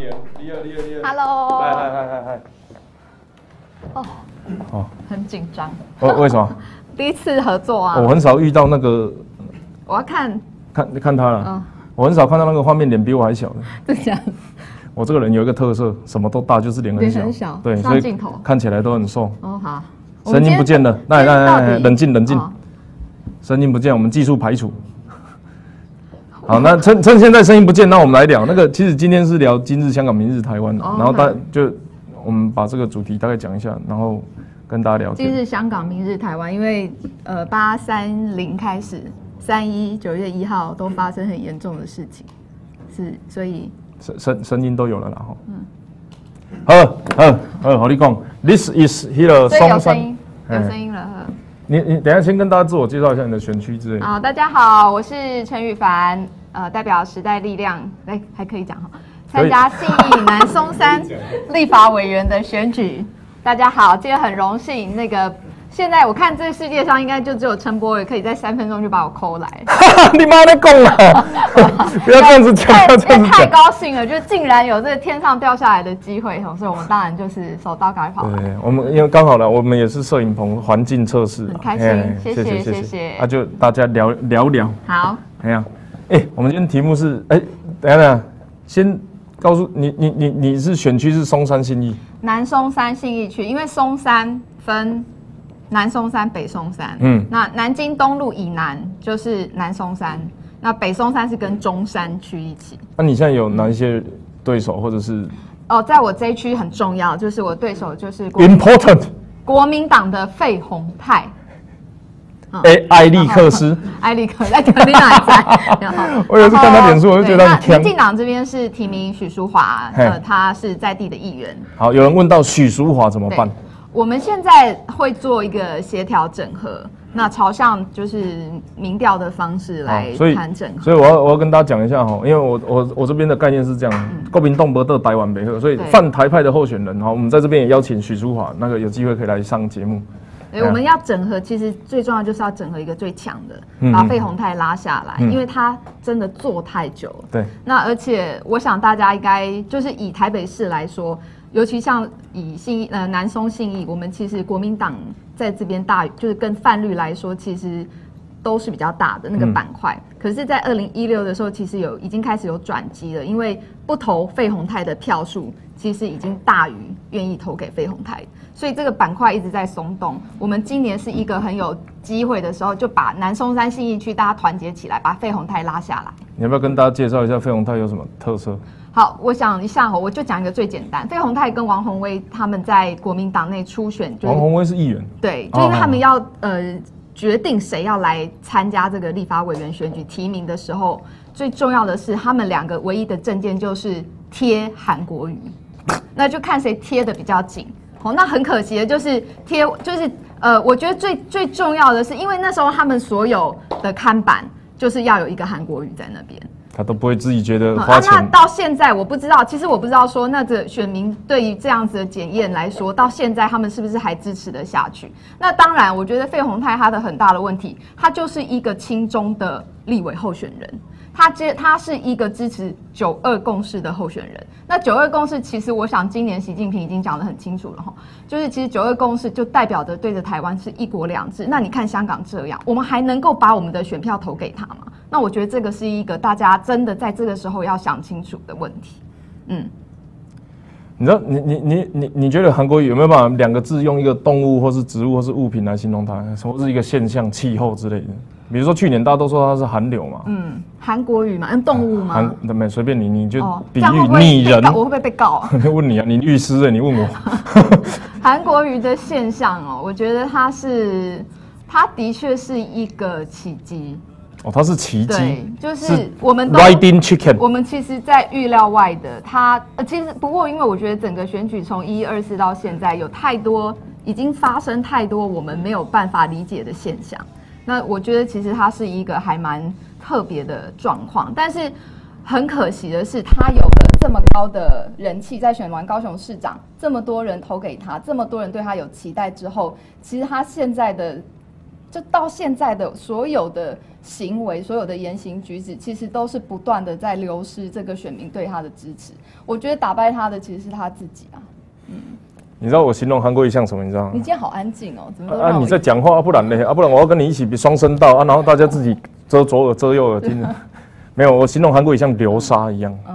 迎，厉害厉害厉害。Hello，嗨嗨嗨嗨嗨。哦，哦，很紧张，为为什么？第一次合作啊，我很少遇到那个，我要看，看看他了。嗯，我很少看到那个画面脸比我还小的。这样，我这个人有一个特色，什么都大，就是脸很小。脸很小对，所以上镜头看起来都很瘦。哦好，声音不见了，来来来来，冷静冷静，哦声音不见，我们技术排除。好，那趁趁现在声音不见，那我们来聊那个。其实今天是聊今日香港，明日台湾的，哦然后大就我们把这个主题大概讲一下，然后跟大家聊。今日香港，明日台湾，因为呃八三零开始，三一九月一号都发生很严重的事情，是所以声声声音都有了然后。嗯。好，好，好，好，你讲，This is here 所以有松山。声音，有嗯声音了。呵你你等一下先跟大家自我介绍一下你的选区之类的。好，大家好，我是陈羽凡，呃，代表时代力量，哎、还可以讲哈，参加信义南松山立法委员的选举。大家好，今天很荣幸，那个现在我看这世界上应该就只有陈柏伟可以在三分钟就把我抠来，你妈在讲 了，不要这样子讲，太。高兴了，就竟然有这个天上掉下来的机会，所以我们当然就是手刀赶快跑。对，我们因为刚好了，我们也是摄影棚环境测试啊，很开心哎谢谢谢谢那就大家聊聊聊，好，哎呀，哎，我们今天题目是，哎，等下等下，先告诉你，你你你是选区是松山信义，南松山信义区，因为松山分南松山、北松山，嗯嗯，那南京东路以南就是南松山，那北松山是跟中山区一起。那你现在有哪一些对手或者是哦，在我这一区很重要，就是我对手就是 important？国民党的费鸿泰。嗯。哎，艾利克斯，艾利克在肯定还在，我有一次看他脸书我就觉得对很强。那民进党这边是提名许淑华，呃，他是在地的议员，好，有人问到许淑华怎么办？我们现在会做一个协调整合，那朝向就是民调的方式来谈整合。所以我要我要跟大家讲一下哈，因为我我我这边的概念是这样，国民动不得台湾北鹤，所以泛台派的候选人哈，我们在这边也邀请许淑华，那个有机会可以来上节目。对，我们要整合，其实最重要就是要整合一个最强的，嗯把费宏泰拉下来，嗯。因为他真的做太久了。对，那而且我想大家应该就是以台北市来说，尤其像以信义呃南松信义，我们其实国民党在这边大，就是跟泛绿来说，其实都是比较大的那个嗯板块。可是，在二零一六的时候，其实有已经开始有转机了，因为不投费宏泰的票数其实已经大于愿意投给费宏泰，所以这个板块一直在松动。我们今年是一个很有机会的时候，就把南松山信义区大家团结起来，把费宏泰拉下来。你要不要跟大家介绍一下费宏泰有什么特色？好，我想一下哈，我就讲一个最简单。费鸿泰跟王宏威他们在国民党内初选，就是王宏威是议员，对，哦就因为他们要呃决定谁要来参加这个立法委员选举提名的时候，最重要的是他们两个唯一的证件就是贴韩国瑜，那就看谁贴的比较紧。哦，那很可惜的就是贴，就是呃，我觉得最最重要的是，因为那时候他们所有的看板就是要有一个韩国瑜在那边。他都不会自己觉得啊，花那。到现在我不知道，其实我不知道说，那这选民对于这样子的检验来说，到现在他们是不是还支持的下去？那当然，我觉得费鸿泰他的很大的问题，他就是一个亲中的立委候选人。他接他是一个支持九二共识的候选人。那九二共识其实我想今年习近平已经讲得很清楚了哈，就是其实九二共识就代表着对着台湾是一国两制。那你看香港这样，我们还能够把我们的选票投给他吗？那我觉得这个是一个大家真的在这个时候要想清楚的问题。嗯，你知道，你你你你你觉得韩国语有没有办法两个字用一个动物或是植物或是物品来形容它，或是一个现象、气候之类的？比如说去年大家都说它是寒流嘛，嗯，韩国语嘛，嗯，动物吗？韩没随便你，你就哦，比喻拟人。我会不会被告啊？问你啊，你律师哎，你问我，韩国瑜的现象哦，我觉得它是，它的确是一个奇迹。哦，它是奇对迹，，就是我们都 riding chicken，我们其实，在预料外的，它呃，其实不过，因为我觉得整个选举从一二四到现在，有太多已经发生太多我们没有办法理解的现象。那我觉得其实它是一个还蛮特别的状况，但是很可惜的是，他有了这么高的人气，在选完高雄市长，这么多人投给他，这么多人对他有期待之后，其实他现在的就到现在的所有的行为、所有的言行举止，其实都是不断的在流失这个选民对他的支持。我觉得打败他的其实是他自己啊。嗯你知道我形容韩国瑜像什么？你知道吗你？今天好安静哦，怎么都啊，你在讲话，啊不然呢？啊，不然我要跟你一起比双声道啊，然后大家自己遮左耳遮右耳听着。没有，我形容韩国瑜像流沙一样，嗯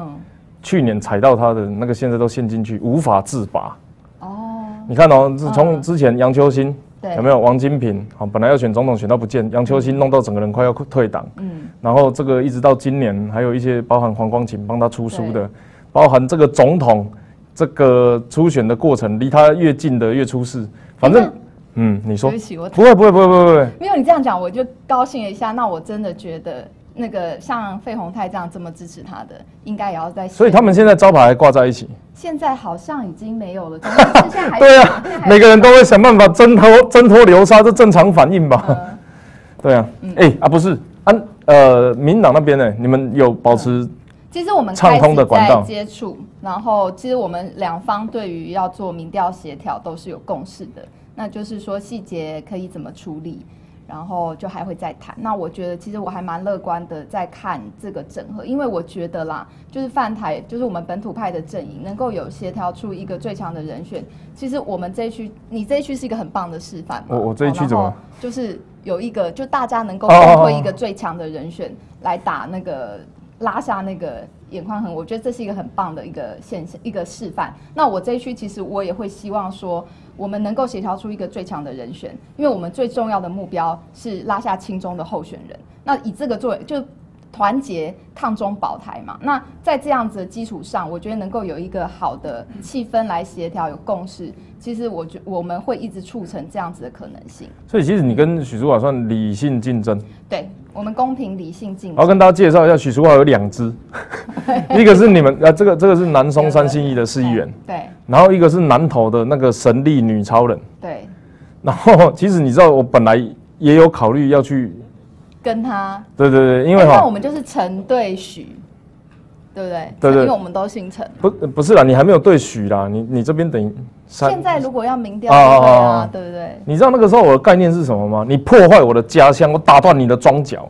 去年踩到他的那个，现在都陷进去，无法自拔。哦，你看哦，是从嗯之前杨秋兴对，有没有王金平？好，本来要选总统选到不见，杨秋兴弄到整个人快要退党。嗯然后这个一直到今年，还有一些包含黄光琴帮他出书的，包含这个总统这个初选的过程，离他越近的越出事。反正那，嗯，你说对不起，我不会不会不会不会不会，没有你这样讲，我就高兴了一下。那我真的觉得，那个像费鸿泰这样这么支持他的，应该也要在。所以他们现在招牌还挂在一起。现在好像已经没有了，总之 现在还对啊每个人都会想办法挣脱挣脱流沙，这正常反应吧？呃 对啊，嗯哎、啊不是，啊呃民党那边呢，你们有保持其实我们畅开始在通的管道接触，然后其实我们两方对于要做民调协调都是有共识的，那就是说细节可以怎么处理，然后就还会再谈。那我觉得其实我还蛮乐观的，在看这个整合，因为我觉得啦，就是泛台，就是我们本土派的阵营能够有协调出一个最强的人选。其实我们这一区，你这一区是一个很棒的示范嘛。我我这一区怎么就是有一个，就大家能够推一个最强的人选来打那个拉下那个眼眶痕，我觉得这是一个很棒的一个现象，一个示范。那我这一区其实我也会希望说，我们能够协调出一个最强的人选，因为我们最重要的目标是拉下青中的候选人。那以这个作为就。团结抗中保台嘛，那在这样子的基础上，我觉得能够有一个好的气氛来协调，有共识，其实我觉我们会一直促成这样子的可能性。所以其实你跟许淑华算理性竞争。对我们公平理性竞我要。跟大家介绍一下，许淑华有两支，一个是你们呃，这个这个是南松三信义的市议员，对然后一个是南投的那个神力女超人。对，然后其实你知道，我本来也有考虑要去，跟他，对对对，因为那我们就是陈对许，对不对？对对因为我们都姓陈。不不是啦，你还没有对许啦，你你这边等于三现在如果要民调，啊，对不对？你知道那个时候我的概念是什么吗？你破坏我的家乡，我打断你的庄脚。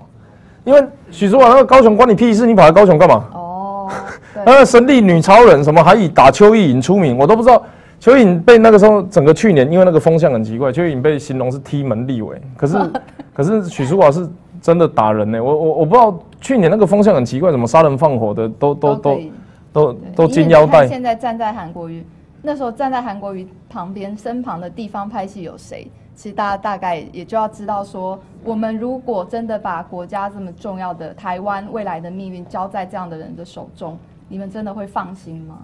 因为许淑华那个高雄关你屁事，你跑来高雄干嘛？哦，那个神力女超人什么还以打邱意颖出名，我都不知道。邱意颖被那个时候整个去年，因为那个风向很奇怪，邱意颖被形容是踢门立委，可是 可是许淑华是真的打人呢、我我我不知道去年那个风向很奇怪，怎么杀人放火的都都都都都金腰带。现在站在韩国瑜，那时候站在韩国瑜旁边，身旁的地方拍戏有谁？其实大家大概也就要知道说，我们如果真的把国家这么重要的台湾未来的命运交在这样的人的手中，你们真的会放心吗？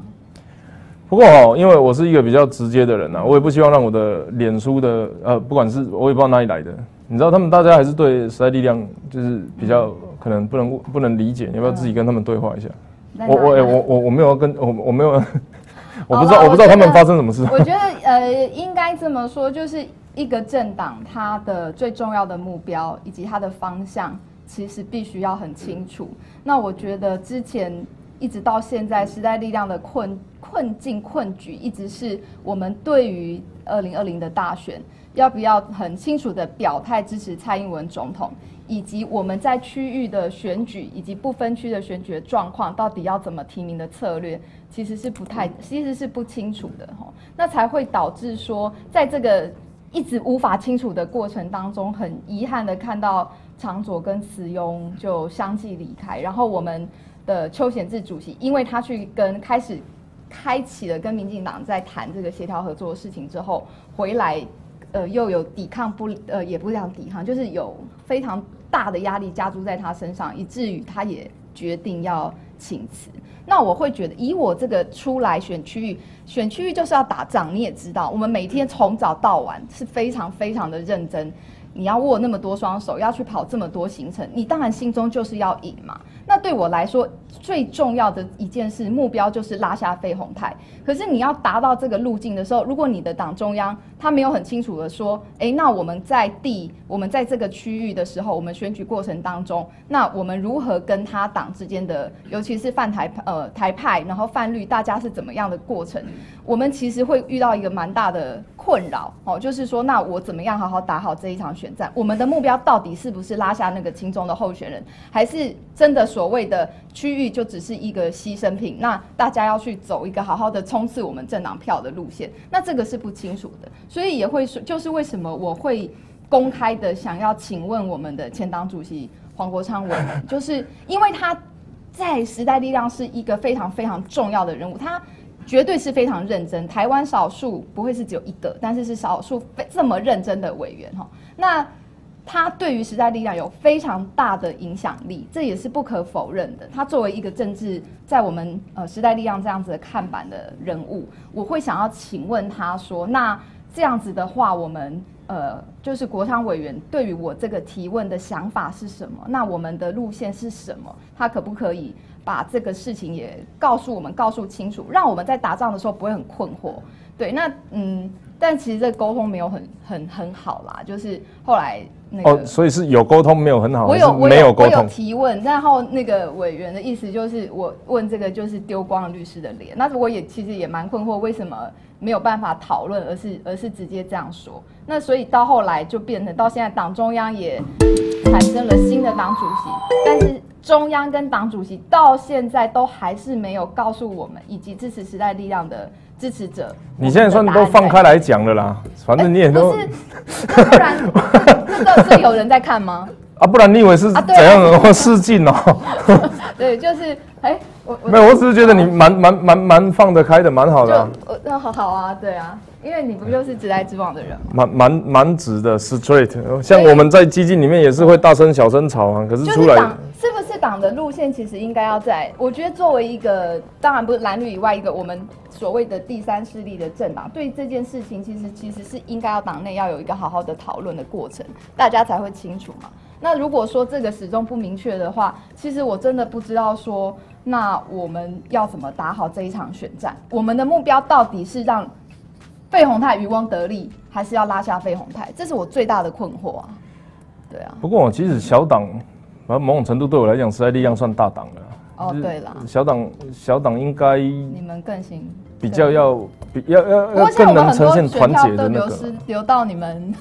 不过哦，因为我是一个比较直接的人啊，我也不希望让我的脸书的呃，不管是我也不知道哪里来的，你知道他们大家还是对时代力量就是比较可能不能不能理解，你要不要自己跟他们对话一下？在我我哎、我我我没有要跟我我没有，我不知道我不知道他们发生什么事。我觉得呃，应该这么说，就是一个政党它的最重要的目标以及它的方向，其实必须要很清楚。那我觉得之前一直到现在，时代力量的困困境困局，一直是我们对于二零二零的大选要不要很清楚的表态支持蔡英文总统。以及我们在区域的选举以及不分区的选举的状况，到底要怎么提名的策略，其实是不太，其实是不清楚的哈。那才会导致说，在这个一直无法清楚的过程当中，很遗憾的看到长佐跟慈庸就相继离开，然后我们的邱显志主席，因为他去跟开始开启了跟民进党在谈这个协调合作的事情之后，回来。呃，又有抵抗不呃，也不是讲抵抗，就是有非常大的压力加诸在他身上，以至于他也决定要请辞。那我会觉得，以我这个出来选区域，选区域就是要打仗，你也知道，我们每天从早到晚是非常非常的认真。你要握那么多双手，要去跑这么多行程，你当然心中就是要赢嘛。那对我来说，最重要的一件事目标就是拉下费鸿泰。可是你要达到这个路径的时候，如果你的党中央他没有很清楚的说，哎，那我们在地，我们在这个区域的时候，我们选举过程当中，那我们如何跟他党之间的，尤其是泛台呃台派，然后泛绿，大家是怎么样的过程？我们其实会遇到一个蛮大的困扰哦，就是说，那我怎么样好好打好这一场选战？我们的目标到底是不是拉下那个轻中的候选人，还是真的所谓的区域就只是一个牺牲品？那大家要去走一个好好的。冲刺我们政党票的路线，那这个是不清楚的，所以也会说，就是为什么我会公开的想要请问我们的前党主席黄国昌委员，就是因为他在时代力量是一个非常非常重要的人物，他绝对是非常认真，台湾少数不会是只有一个，但是是少数非这么认真的委员哈，那。他对于时代力量有非常大的影响力，这也是不可否认的。他作为一个政治，在我们呃时代力量这样子的看板的人物，我会想要请问他说：那这样子的话，我们呃就是国昌委员对于我这个提问的想法是什么？那我们的路线是什么？他可不可以把这个事情也告诉我们，告诉清楚，让我们在打仗的时候不会很困惑？对，那嗯。但其实这沟通没有很很很好啦，就是后来 那个哦，所以是有沟通没有很好，我有没有沟通提问，然后那个委员的意思就是我问这个就是丢光了律师的脸，那我也其实也蛮困惑，为什么没有办法讨论，而是而是直接这样说？那所以到后来就变成到现在党中央也产生了新的党主席，但是中央跟党主席到现在都还是没有告诉我们以及支持时代力量的。支持者，你现在算都放开来讲了啦，反正你也都，不然 这个是有人在看吗？啊，不然你以为是怎样的试镜哦？对，就是哎，我没有，我只是觉得你蛮蛮蛮蛮放得开的，蛮好的。那好好啊，对啊，因为你不就是直来直往的人蛮蛮蛮直的，straight。像我们在基金里面也是会大声小声吵啊，可是出来是不是党的路线其实应该要在？我觉得作为一个，当然不是蓝绿以外一个我们所谓的第三势力的政党，对这件事情其实其实是应该要党内要有一个好好的讨论的过程，大家才会清楚嘛。那如果说这个始终不明确的话，其实我真的不知道说，那我们要怎么打好这一场选战？我们的目标到底是让费宏泰渔翁得利，还是要拉下费宏泰？这是我最大的困惑啊！对啊。不过，其实小党，某种程度对我来讲，实在力量算大党了。哦，对了，小党小党应该你们更行。比较要比要要要更能呈现团结的那个，流到你们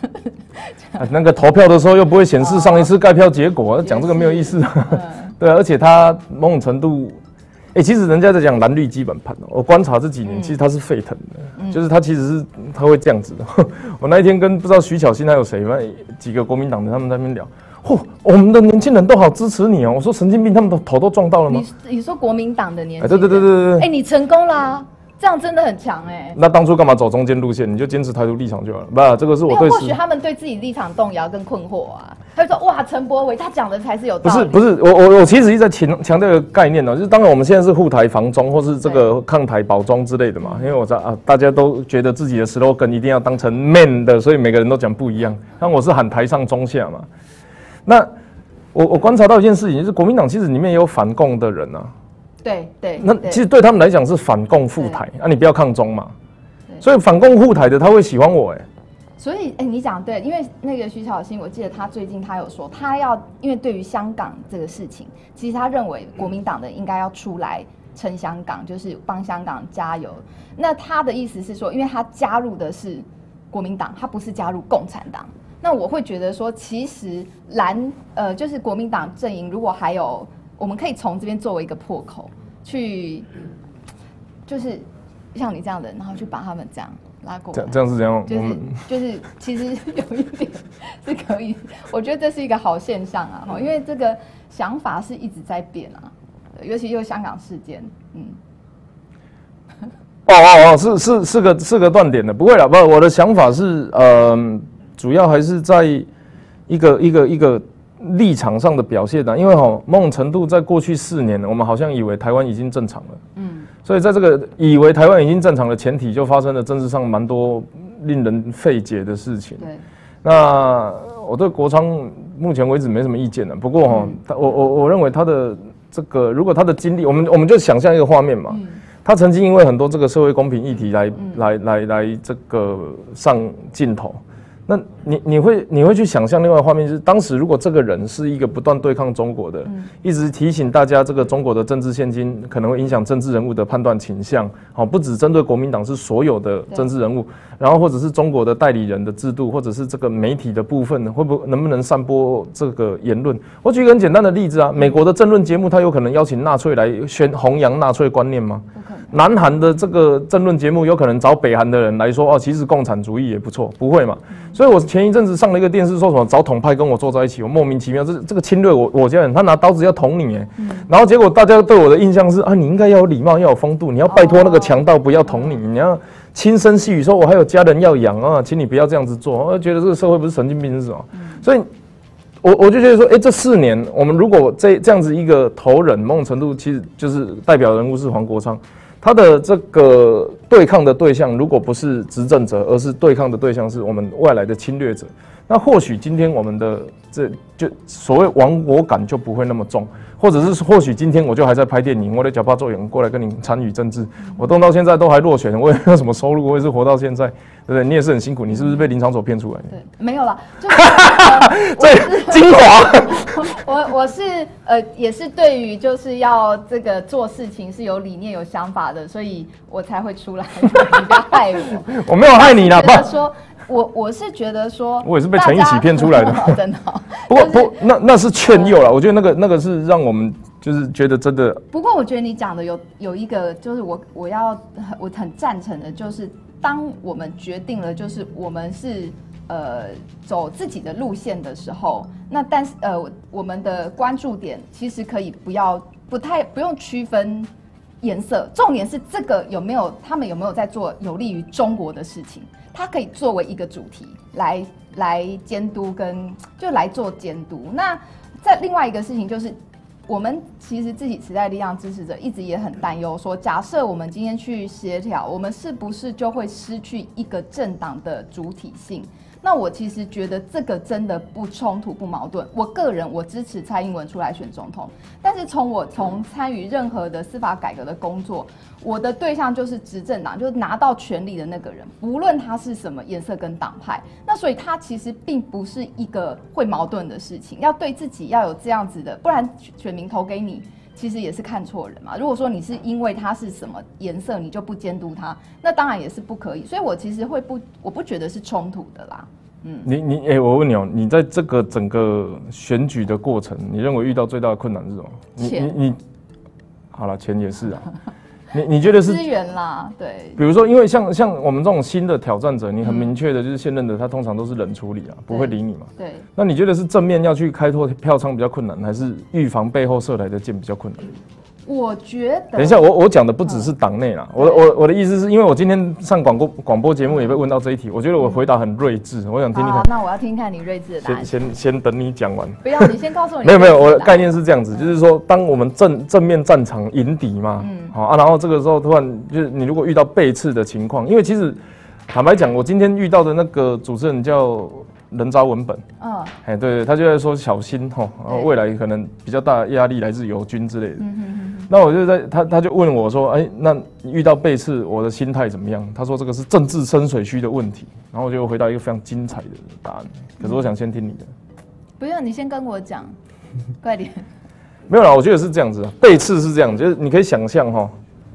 那个投票的时候又不会显示上一次盖票结果，讲这个没有意思。对，而且他某种程度，哎，其实人家在讲蓝绿基本盘，我观察这几年，其实它是沸腾的，就是它其实是它会这样子的。我那一天跟不知道徐巧芯还有谁嘛，几个国民党的他们在那边聊，嚯，我们的年轻人都好支持你哦。我说神经病，他们的头都撞到了吗？你你说国民党的年，对对对对对对，哎，你成功啦。这样真的很强哎！那当初干嘛走中间路线？你就坚持台独立场就好了。不，这个是我对。或许他们对自己立场动摇跟困惑啊。他就说：“哇，陈柏伟他讲的才是有道理。”不是不是，我我我其实一直在强强调一个概念呢，就是当然我们现在是护台防中，或是这个抗台保中之类的嘛。因为我知道啊，大家都觉得自己的 slogan 一定要当成 man 的，所以每个人都讲不一样。但我是喊台上中下嘛。那我我观察到一件事情，就是国民党其实里面也有反共的人啊。对对，那其实对他们来讲是反共护台啊，你不要抗中嘛，所以反共护台的他会喜欢我哎，所以哎，你讲对，因为那个徐小新，我记得他最近他有说，他要因为对于香港这个事情，其实他认为国民党的应该要出来撑香港，就是帮香港加油。那他的意思是说，因为他加入的是国民党，他不是加入共产党。那我会觉得说，其实蓝呃，就是国民党阵营如果还有。我们可以从这边作为一个破口，去就是像你这样的，然后去把他们这样拉过来。这这样是这样，就是就是其实有一点是可以，我觉得这是一个好现象啊，因为这个想法是一直在变啊，尤其又香港事件，嗯。哦哦哦，是是是个是个断点的，不会了，不，我的想法是，呃，主要还是在一个一个一个。立场上的表现呢？因为哈，某种程度在过去四年，我们好像以为台湾已经正常了，嗯，所以在这个以为台湾已经正常的前提，就发生了政治上蛮多令人费解的事情。对，那我对国昌目前为止没什么意见了。不过哈，他我我我认为他的这个，如果他的经历，我们我们就想象一个画面嘛，他曾经因为很多这个社会公平议题来来来来这个上镜头。那你你会你会去想象另外画面，就是当时如果这个人是一个不断对抗中国的，一直提醒大家这个中国的政治现金可能会影响政治人物的判断倾向，好，不只针对国民党，是所有的政治人物，然后或者是中国的代理人的制度，或者是这个媒体的部分，会不能不能散播这个言论？我举一个很简单的例子啊，美国的政论节目，他有可能邀请纳粹来宣弘扬纳粹观念吗？南韩的这个政论节目，有可能找北韩的人来说，哦，其实共产主义也不错，不会嘛？所以，我前一阵子上了一个电视，说什么找统派跟我坐在一起，我莫名其妙，这这个侵略我我家人，他拿刀子要捅你，哎，然后结果大家对我的印象是啊，你应该要有礼貌，要有风度，你要拜托那个强盗不要捅你，你要轻声细语说，我还有家人要养啊，请你不要这样子做，我觉得这个社会不是神经病是什么？所以，我我就觉得说，哎，这四年我们如果这这样子一个头人，某种程度其实就是代表人物是黄国昌。他的这个对抗的对象，如果不是执政者，而是对抗的对象是我们外来的侵略者，那或许今天我们的这就所谓亡国感就不会那么重。或者是或许今天我就还在拍电影，我的脚怕做演过来跟你参与政治，我动到现在都还落选，我也没有什么收入，我也是活到现在，对不对？你也是很辛苦，你是不是被林场所骗出来的？对，没有了，最 精华。我我是呃，也是对于就是要这个做事情是有理念、有想法的，所以我才会出来。你不要害我，我没有害你啦，不说。我我是觉得说，我也是被陈毅欺骗出来的，真的。不过不，那那是劝诱了。我觉得那个那个是让我们就是觉得真的。不过我觉得你讲的有有一个，就是我我要我很赞成的，就是当我们决定了，就是我们是呃走自己的路线的时候，那但是呃我们的关注点其实可以不要不太不用区分颜色，重点是这个有没有他们有没有在做有利于中国的事情。它可以作为一个主题来来监督跟就来做监督。那在另外一个事情就是，我们其实自己时代力量支持者一直也很担忧，说假设我们今天去协调，我们是不是就会失去一个政党的主体性？那我其实觉得这个真的不冲突不矛盾。我个人我支持蔡英文出来选总统，但是从我从参与任何的司法改革的工作，我的对象就是执政党，就是拿到权力的那个人，不论他是什么颜色跟党派。那所以他其实并不是一个会矛盾的事情，要对自己要有这样子的，不然选民投给你。其实也是看错人嘛。如果说你是因为它是什么颜色，你就不监督它，那当然也是不可以。所以我其实会不，我不觉得是冲突的啦。嗯，你你哎，我问你哦，你在这个整个选举的过程，你认为遇到最大的困难是什么？你你你，好了，钱也是啊。你你觉得是资源啦，对。比如说，因为像像我们这种新的挑战者，你很明确的就是现任的，他通常都是冷处理啊，不会理你嘛。对。那你觉得是正面要去开拓票仓比较困难，还是预防背后射来的箭比较困难？我觉得，等一下，我我讲的不只是党内啦，我我我的意思是因为我今天上广播广播节目也被问到这一题，我觉得我回答很睿智，我想听听看。那我要听看你睿智的答案。先先先等你讲完。不要，你先告诉我。没有没有，我的概念是这样子，就是说，当我们正正面战场迎敌嘛，嗯，好啊，然后这个时候突然就是你如果遇到背刺的情况，因为其实坦白讲，我今天遇到的那个主持人叫。人渣文本，嗯，哎，对对，他就在说小心哈，未来可能比较大的压力来自友军之类的。嗯哼那我就在他他就问我说，哎，那遇到背刺，我的心态怎么样？他说这个是政治深水区的问题。然后我就回答一个非常精彩的答案。可是我想先听你的。不用，你先跟我讲，快点。没有啦，我觉得是这样子，背刺是这样，就是你可以想象哈。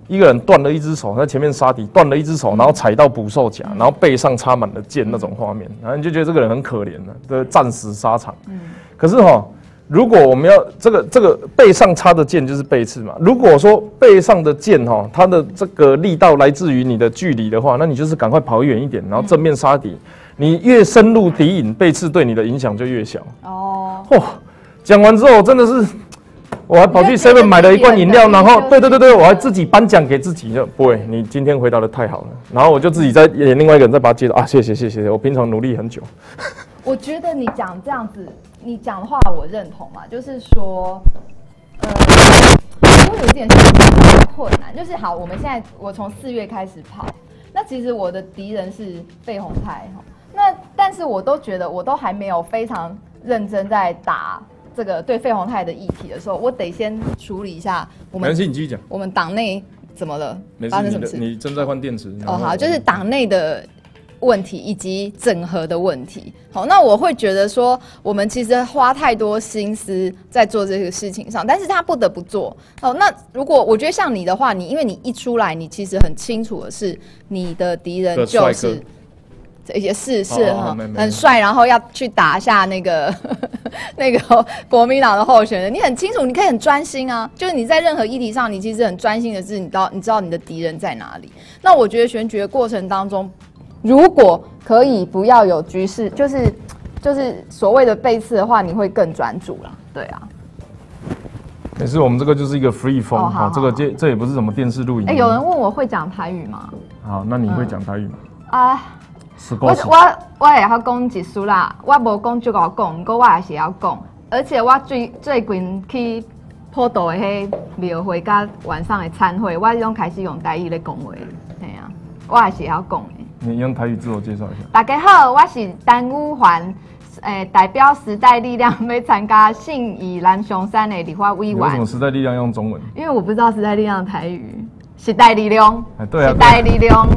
一个人断了一只手，在前面杀敌，断了一只手，然后踩到捕兽夹，然后背上插满了箭那种画面，然后你就觉得这个人很可怜了，的战死沙场。嗯。可是哈，如果我们要这个这个背上插的箭就是背刺嘛，如果说背上的箭哈，它的这个力道来自于你的距离的话，那你就是赶快跑远一点，然后正面杀敌。你越深入敌营，背刺对你的影响就越小。哦。嚯，讲完之后真的是。我还跑去 Seven 买了一罐饮料，然后对对对对，我还自己颁奖给自己，就不会。你今天回答的太好了，然后我就自己在演另外一个人，再把它接到啊，谢谢谢谢，我平常努力很久。我觉得你讲这样子，你讲的话我认同嘛，就是说，呃，我有一点困难，就是好，我们现在我从四月开始跑，那其实我的敌人是费鸿泰哈，那但是我都觉得我都还没有非常认真在打。这个对费鸿泰的议题的时候，我得先处理一下我们没关系，你继续讲。我们党内怎么了发生什么事？你正在换电池。哦，好，就是党内的问题以及整合的问题。好，那我会觉得说，我们其实花太多心思在做这个事情上，但是他不得不做。哦，那如果我觉得像你的话，你因为你一出来，你其实很清楚的是，你的敌人就是也是是哈很帅，然后要去打下那个 那个 国民党的候选人，你很清楚，你可以很专心啊。就是你在任何议题上，你其实很专心的是，你知道你知道你的敌人在哪里。那我觉得选举的过程当中，如果可以不要有局势，就是就是所谓的背刺的话，你会更专注啦。对啊，没事，我们这个就是一个 free 风哦好哈，这个好这这也不是什么电视录影。哎、有人问我会讲台语吗？好，那你会讲台语吗？啊、是我我我会晓讲一丝啦，我无讲足够讲，不过我也是要讲。而且我最最近去普渡的迄庙会甲晚上的餐会，我拢开始用台语咧讲话，嘿啊，我也是会晓讲的。你用台语自我介绍一下。大家好，我是单武环，诶、代表时代力量要参加信义南雄山的立法委员你为什么，时代力量用中文？因为我不知道时代力量的台语，时代力量，哎对啊时代力量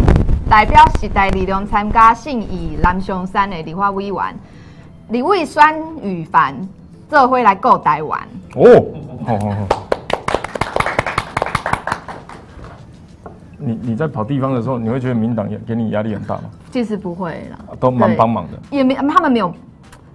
代表时代力量参加信义南雄山的立法委员，李伟酸羽凡这回来购台湾。哦，好好好。你你在跑地方的时候，你会觉得民党也给你压力很大吗？其实不会啦，都蛮对帮忙的。也没他们没有，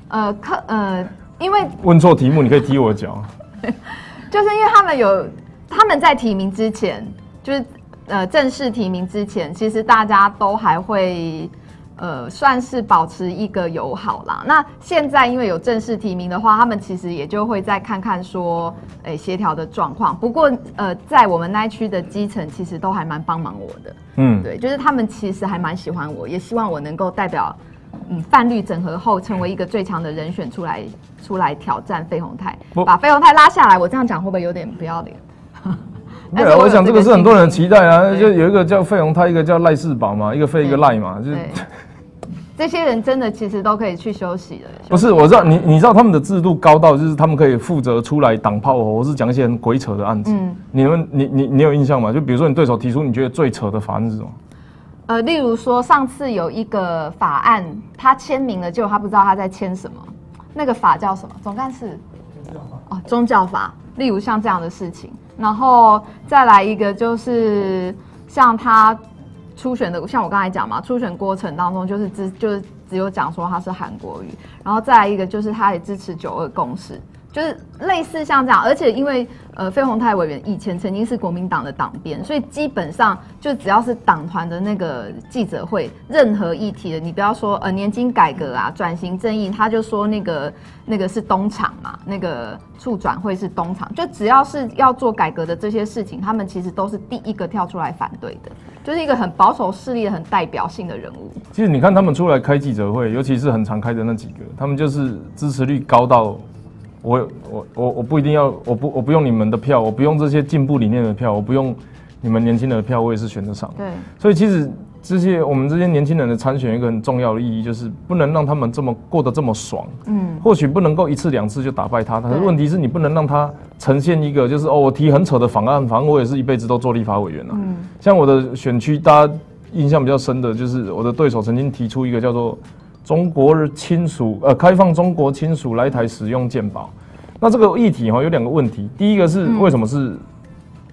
呃，课呃，因为问错题目，你可以踢我脚。就是因为他们有他们在提名之前，就是呃正式提名之前，其实大家都还会呃算是保持一个友好啦。那现在因为有正式提名的话，他们其实也就会再看看说，诶协调的状况。不过呃，在我们那一区的基层，其实都还蛮帮忙我的。嗯，对，就是他们其实还蛮喜欢我，也希望我能够代表嗯泛绿整合后成为一个最强的人选出来出来挑战费鸿泰，把费鸿泰拉下来。我这样讲会不会有点不要脸？对啊，我想这个是很多人期待啊，就有一个叫费鸿泰，一个叫赖世宝嘛，一个费一个赖嘛，就是对，这些人真的其实都可以去休息的。不是，我知道你，你知道他们的制度高到，就是他们可以负责出来挡炮火，或是讲一些很鬼扯的案子。嗯你们，你你你有印象吗？就比如说你对手提出你觉得最扯的法案是什么？呃，例如说上次有一个法案，他签名了，结果他不知道他在签什么，那个法叫什么？总干事宗教法。例如像这样的事情，然后再来一个就是像他初选的，像我刚才讲嘛，初选过程当中就是只就是只有讲说他是韩国语，然后再来一个就是他也支持九二共识。就是类似像这样，而且因为呃，费鸿泰委员以前曾经是国民党的党鞭，所以基本上就只要是党团的那个记者会，任何议题的，你不要说呃年金改革啊、转型正义，他就说那个那个是东厂嘛，那个促转会是东厂，就只要是要做改革的这些事情，他们其实都是第一个跳出来反对的，就是一个很保守势力很代表性的人物。其实你看他们出来开记者会，尤其是很常开的那几个，他们就是支持率高到我我我我不一定要，我不我不用你们的票，我不用这些进步理念的票，我不用你们年轻人的票，我也是选得上。对，所以其实这些我们这些年轻人的参选，一个很重要的意义，就是不能让他们这么过得这么爽。嗯，或许不能够一次两次就打败他，但是问题是你不能让他呈现一个就是哦，我提很扯的法案，反正我也是一辈子都做立法委员啊。嗯像我的选区，大家印象比较深的就是我的对手曾经提出一个叫做中国亲属呃开放中国亲属来台使用健保。那这个议题哈有两个问题，第一个是嗯为什么是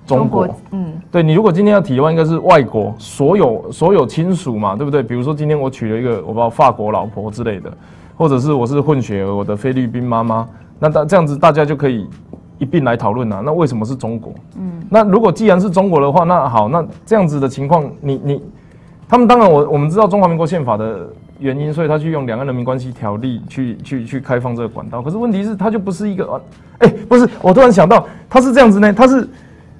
中国？嗯对你如果今天要提的话，应该是外国所有所有亲属嘛，对不对？比如说今天我娶了一个我不知道法国老婆之类的，或者是我是混血儿，我的菲律宾妈妈，那大这样子大家就可以一并来讨论啊。那为什么是中国？嗯那如果既然是中国的话，那好，那这样子的情况，你你他们当然我我们知道中华民国宪法的原因，所以他去用两岸人民关系条例去去去开放这个管道。可是问题是，它就不是一个啊，哎、不是，我突然想到，它是这样子呢，它是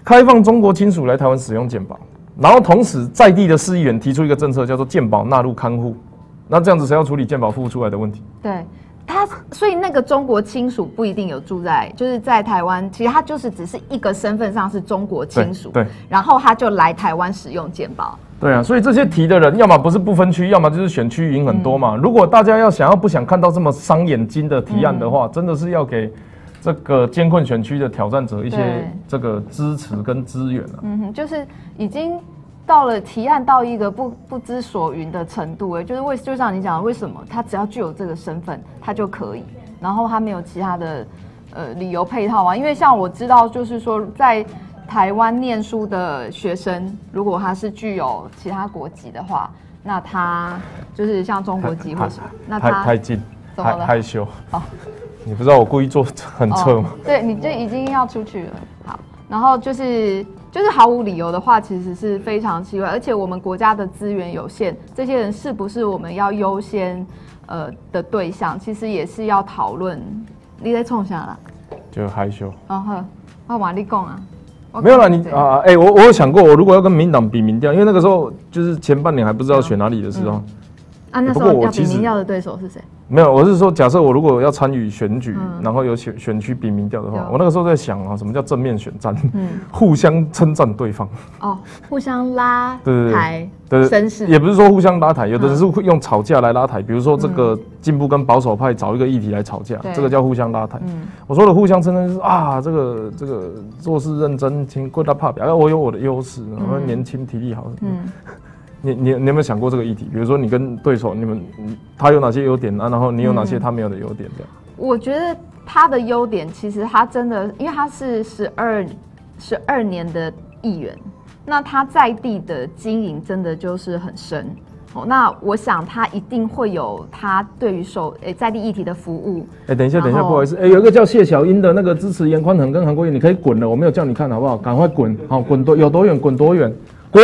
开放中国亲属来台湾使用健保，然后同时在地的市议员提出一个政策，叫做健保纳入看护。那这样子谁要处理健保付出来的问题？对他，所以那个中国亲属不一定有住在，就是在台湾，其实他就是只是一个身份上是中国亲属，对对然后他就来台湾使用健保，对啊，所以这些提的人，要么不是不分区，要么就是选区赢很多嘛。如果大家要想要不想看到这么伤眼睛的提案的话，真的是要给这个监困选区的挑战者一些这个支持跟资源啊。嗯哼，就是已经到了提案到一个不不知所云的程度，哎，就是为就像你讲的，为什么他只要具有这个身份，他就可以，然后他没有其他的呃理由配套啊？因为像我知道，就是说在台湾念书的学生，如果他是具有其他国籍的话，那他就是像中国籍或什么，那太他太近，害怎么了害羞。哦你不知道我故意坐很侧吗？哦？对，你就已经要出去了。好，然后就是就是毫无理由的话，其实是非常奇怪，而且我们国家的资源有限，这些人是不是我们要优先呃的对象，其实也是要讨论。你在冲啥啦？就害羞。然后我瓦力讲啊，我没有啦，讲这个你啊，哎、我我有想过，我如果要跟民党比民调，因为那个时候就是前半年还不知道选哪里的时候，啊，那不时候要比过我其实民调的对手是谁？没有，我是说，假设我如果要参与选举，嗯。然后有选选区比民调的话，我那个时候在想啊，什么叫正面选战？嗯，互相称赞对方，哦，互相拉对 对对。绅士，也不是说互相拉抬，有的人嗯。是会用吵架来拉抬，比如说这个进步跟保守派找一个议题来吵架，对。这个叫互相拉抬。嗯。我说的互相称赞就是啊，这个这个做事认真，请跪他怕表，哎我有我的优势，我年轻体力好。嗯 你你你有没有想过这个议题？比如说你跟对手，你们他有哪些优点啊？然后你有哪些嗯他没有的优点？这样。我觉得他的优点，其实他真的，因为他是十二十二年的议员，那他在地的经营真的就是很深。哦，那我想他一定会有他对于手诶、在地议题的服务。哎、等一下，等一下，不好意思，哎、有一个叫谢小英的那个支持严宽恒跟韩国瑜，你可以滚了，我没有叫你看好不好？赶快滚，好，滚多有多远滚多远，滚。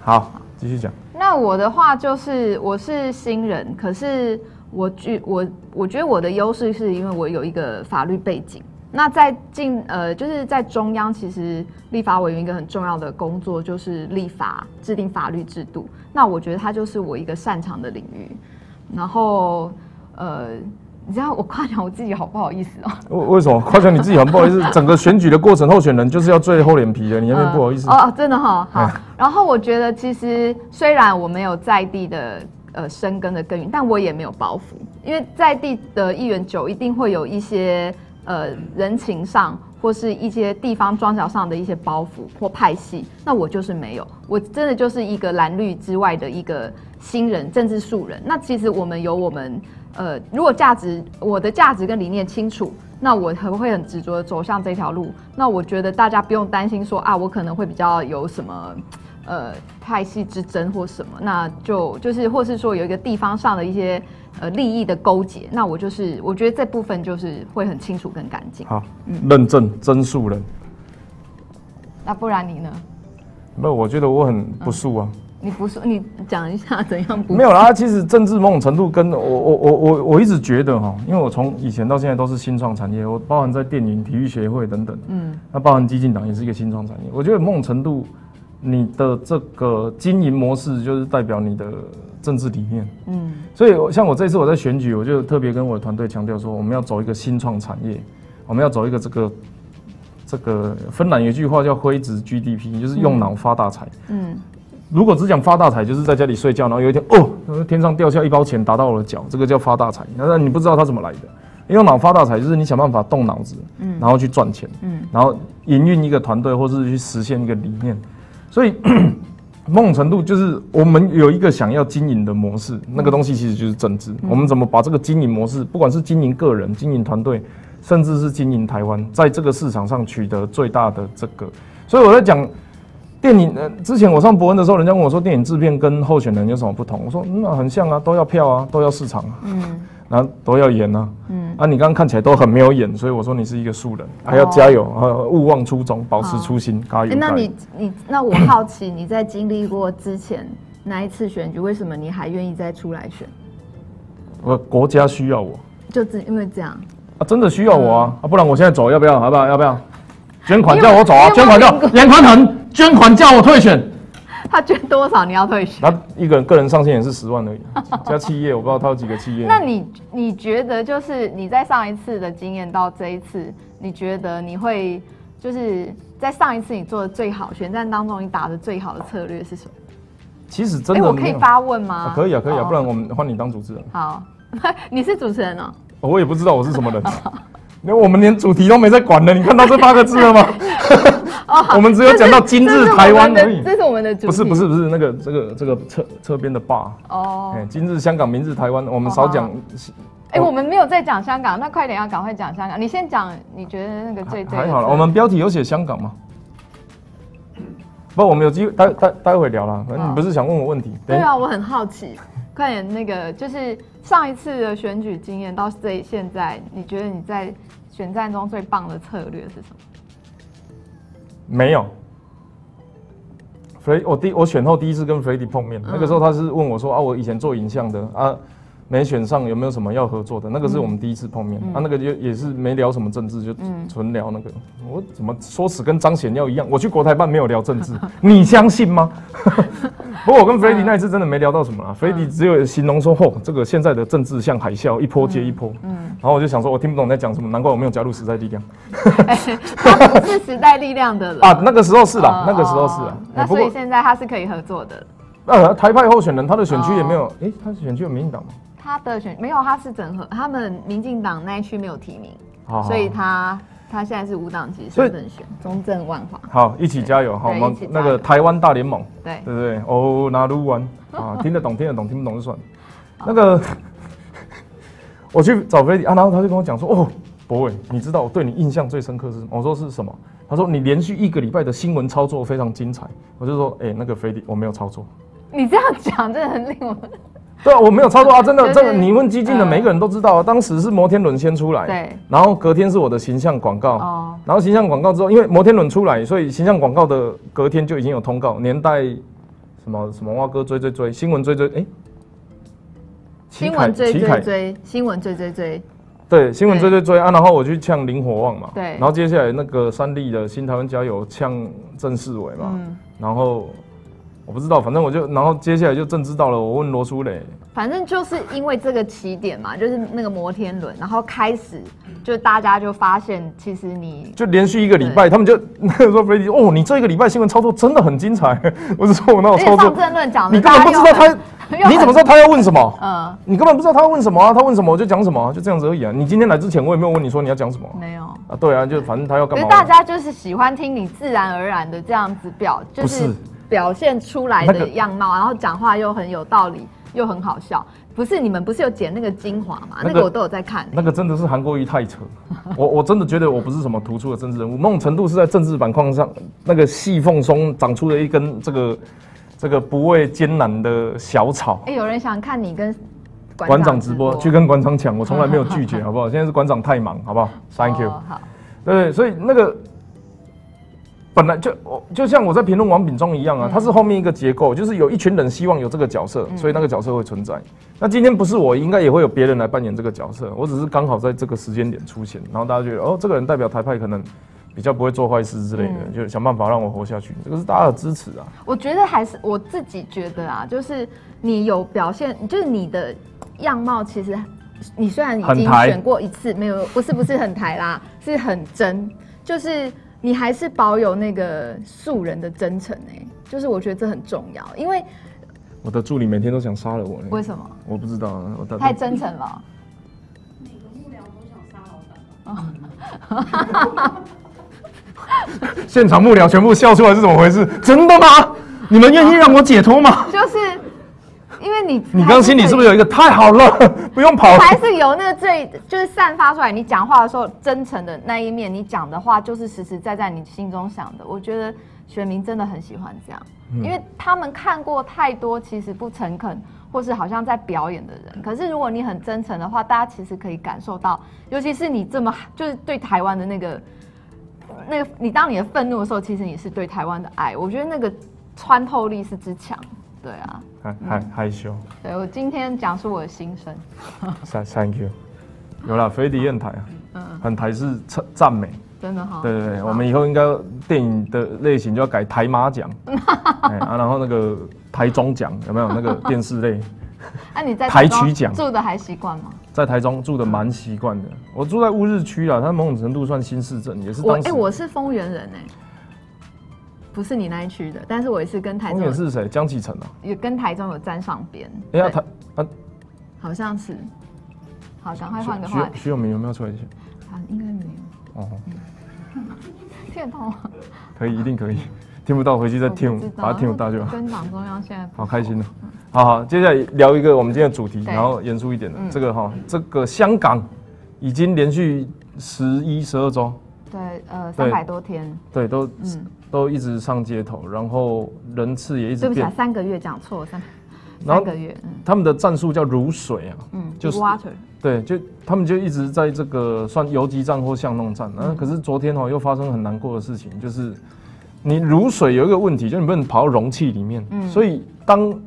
好，继续讲。那我的话就是我是新人，可是我觉我我觉得我的优势是因为我有一个法律背景。那在进呃就是在中央，其实立法委员一个很重要的工作就是立法制定法律制度。那我觉得它就是我一个擅长的领域。然后呃，你知道我夸奖我自己好不好意思哦？为为什么夸奖你自己很不好意思？整个选举的过程，候选人就是要最厚脸皮的，你那边不好意思？呃哦，真的哈、好哎。然后我觉得其实虽然我没有在地的呃生根的耕耘，但我也没有包袱，因为在地的议员久一定会有一些呃人情上或是一些地方庄脚上的一些包袱或派系，那我就是没有，我真的就是一个蓝绿之外的一个新人，政治素人。那其实我们有我们呃，如果价值我的价值跟理念清楚，那我很会很执着的走向这条路。那我觉得大家不用担心说啊，我可能会比较有什么呃派系之争或什么，那就就是或是说有一个地方上的一些呃利益的勾结，那我就是我觉得这部分就是会很清楚跟干净。好，认证真素人。那不然你呢？那，我觉得我很不素啊。你不说你讲一下怎样不没有啦，其实政治某种程度跟我我我我我一直觉得哈，因为我从以前到现在都是新创产业，我包含在电影、体育协会等等，嗯那包含激进党也是一个新创产业。我觉得某种程度，你的这个经营模式就是代表你的政治理念。嗯所以像我这次我在选举，我就特别跟我的团队强调说，我们要走一个新创产业，我们要走一个这个这个芬兰有一句话叫灰值 GDP，就是用脑发大财。嗯如果只讲发大财，就是在家里睡觉，然后有一天哦，天上掉下一包钱打到我的脚，这个叫发大财。那你不知道它怎么来的。用脑发大财就是你想办法动脑子，嗯然后去赚钱，嗯然后营运一个团队，或是去实现一个理念。所以 某种程度就是我们有一个想要经营的模式，那个东西其实就是政治。我们怎么把这个经营模式，不管是经营个人、经营团队，甚至是经营台湾，在这个市场上取得最大的这个。所以我在讲电影，呃，之前我上博恩的时候，人家问我说电影制片跟候选人有什么不同？我说嗯那很像啊，都要票啊，都要市场啊，嗯然后都要演啊。嗯，啊，你刚刚看起来都很没有演，所以我说你是一个素人，还要加油，呃，勿忘初衷，保持初心，加油。诶那你你那我好奇你在经历过之前那一次选举，为什么你还愿意再出来选？我国家需要我就只因为这样。啊，真的需要我啊，啊，不然我现在走要不要？要不要？要不要？捐款叫我走啊，捐款叫我严宽恒，捐款叫我退选。他捐多少你要退选？他一个人个人上限也是十万而已，加企业我不知道他有几个企业。那你你觉得就是你在上一次的经验到这一次，你觉得你会就是在上一次你做的最好选战当中你打的最好的策略是什么？其实真哎、的我可以发问吗？啊可以啊，可以啊，哦不然我们换你当主持人。好，你是主持人哦。我也不知道我是什么人。那我们连主题都没在管了，你看到这八个字了吗？我们只有讲到今日台湾而已。这是我们的主题。不是不是不是那个这个这个侧侧边的坝哦。哎，今日香港，明日台湾，我们少讲。哎，我们没有在讲香港，那快点要赶快讲香港。你先讲，你觉得那个最最还好了。我们标题有写香港吗？不，我们有机会待待待会聊了。你不是想问我问题？对啊，我很好奇。快点，那个就是上一次的选举经验到这现在，你觉得你在选战中最棒的策略是什么？没有。所以我第我选后第一次跟 f r e d d y 碰面，那个时候他是问我说啊，我以前做影像的啊。没选上有没有什么要合作的？那个是我们第一次碰面，啊，那个就也是没聊什么政治，就纯聊那个。我怎么说辞跟张显耀一样？我去国台办没有聊政治，你相信吗？不过我跟 f r e d d y 那一次真的没聊到什么啊，菲迪只有形容说，嚯，这个现在的政治像海啸，一波接一波。嗯，然后我就想说，我听不懂在讲什么，难怪我没有加入时代力量。他不是时代力量的 啊，那个时候是啦，那个时候是啊。那所以现在他是可以合作的。呃，台派候选人他的选区也没有，哎，他选区有民进党吗？他的选没有，他是整合，他们民进党那一区没有提名，所以他他现在是无党籍身份选中正万华。好，一起加油，好，我们那个台湾大联盟，对对不对？哦，那鲁湾 啊，听得懂听得懂，听不懂就算。那个 我去找菲迪啊，然后他就跟我讲说，哦，博伟，你知道我对你印象最深刻是什么？我说是什么？他说你连续一个礼拜的新闻操作非常精彩。我就说，哎，那个菲迪我没有操作。你这样讲真的很令我。对啊，我没有操作啊，真的，真的，你问激进的每一个人都知道啊。当时是摩天轮先出来，对，然后隔天是我的形象广告，哦，然后形象广告之后，因为摩天轮出来，所以形象广告的隔天就已经有通告，年代什么什么蛙哥追追追，新闻追追，哎，新闻追追追，新闻追追追，对，新闻追追追啊，然后我去呛林火旺嘛，对，然后接下来那个三立的新台湾加油呛郑世伟嘛，嗯，然后。我不知道，反正我就，然后接下来就正知道了。我问罗淑蕾，反正就是因为这个起点嘛，就是那个摩天轮，然后开始就大家就发现，其实你就连续一个礼拜，他们就那个时候飞机哦，你这一个礼拜新闻操作真的很精彩。我是说我那种操作，上正论讲，你根本不知道他，你怎么知道他要问什么？嗯，你根本不知道他要问什么啊？他问什么我就讲什么，就这样子而已啊。你今天来之前我也没有问你说你要讲什么，没有啊？对啊，就反正他要干嘛？大家就是喜欢听你自然而然的这样子表，就是。表现出来的样貌，然后讲话又很有道理，又很好笑。不是你们不是有剪那个精华吗？那个我都有在看。那个真的是韩国瑜太扯，我我真的觉得我不是什么突出的政治人物，某种程度是在政治板块上那个细缝中长出了一根这个这个不畏艰难的小草。哎，有人想看你跟馆长直播，去跟馆长抢，我从来没有拒绝，好不好？现在是馆长太忙，好不好？Thank you。好，对，所以那个。本来就我就像我在评论王炳忠一样啊，他是后面一个结构，就是有一群人希望有这个角色，所以那个角色会存在。那今天不是我，应该也会有别人来扮演这个角色。我只是刚好在这个时间点出现，然后大家觉得哦，这个人代表台派，可能比较不会做坏事之类的，就想办法让我活下去。这个是大家的支持啊。我觉得还是我自己觉得啊，就是你有表现，就是你的样貌，其实你虽然已经选过一次，没有不是不是很台啦，是很真，就是。你还是保有那个素人的真诚哎，就是我觉得这很重要，因为我的助理每天都想杀了我。为什么？我不知道，我太真诚了。每个幕僚都想杀老板。现场幕僚全部笑出来是怎么回事？真的吗？你们愿意让我解脱吗？就是。因为你，你刚心里是不是有一个太好了，不用跑？还是有那个最，就是散发出来，你讲话的时候真诚的那一面，你讲的话就是实实在在你心中想的。我觉得选民真的很喜欢这样，因为他们看过太多其实不诚恳或是好像在表演的人。可是如果你很真诚的话，大家其实可以感受到，尤其是你这么就是对台湾的那个那个，你当你的愤怒的时候，其实你是对台湾的爱。我觉得那个穿透力是之强。对啊，害害害羞。对我今天讲述我的心声。Thank you。有了，飞迪砚台啊，嗯，很台式赞赞美，真的哈。对对对，我们以后应该电影的类型就要改台马奖，啊，然后那个台中奖有没有那个 电视类？那你在台曲奖住的还习惯吗？在台中住的蛮习惯的，我住在乌日区啦，它某种程度算新市镇，也是当时。哎，我是丰原人哎。不是你那一区的，但是我也是跟台中。是谁？江启程啊？也跟台中有沾上边。哎呀，他啊，好像是。好，赶快换个话题。徐永明有没有出来？啊应该没有。哦，听得到吗？可以，一定可以。听不到回去再听，把它听大就好。跟党中央现在好开心哦。好好，接下来聊一个我们今天的主题，然后严肃一点的这个哈，这个香港已经连续十一、十二周，对，呃，三百多天，对，都嗯。都一直上街头，然后人次也一直对不起，三个月讲错三三个月，他们的战术叫如水啊，嗯，就是 water，对，就他们就一直在这个算游击战或巷弄战，嗯，可是昨天哦又发生很难过的事情，就是。你如水有一个问题，就你不能跑到容器里面。嗯，所以当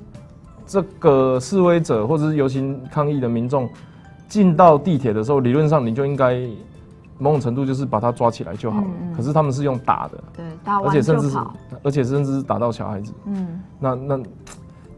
这个示威者或者是游行抗议的民众进到地铁的时候，理论上你就应该某种程度就是把他抓起来就好了。可是他们是用打的，对，打而且甚至是而且甚至是打到小孩子。嗯，那那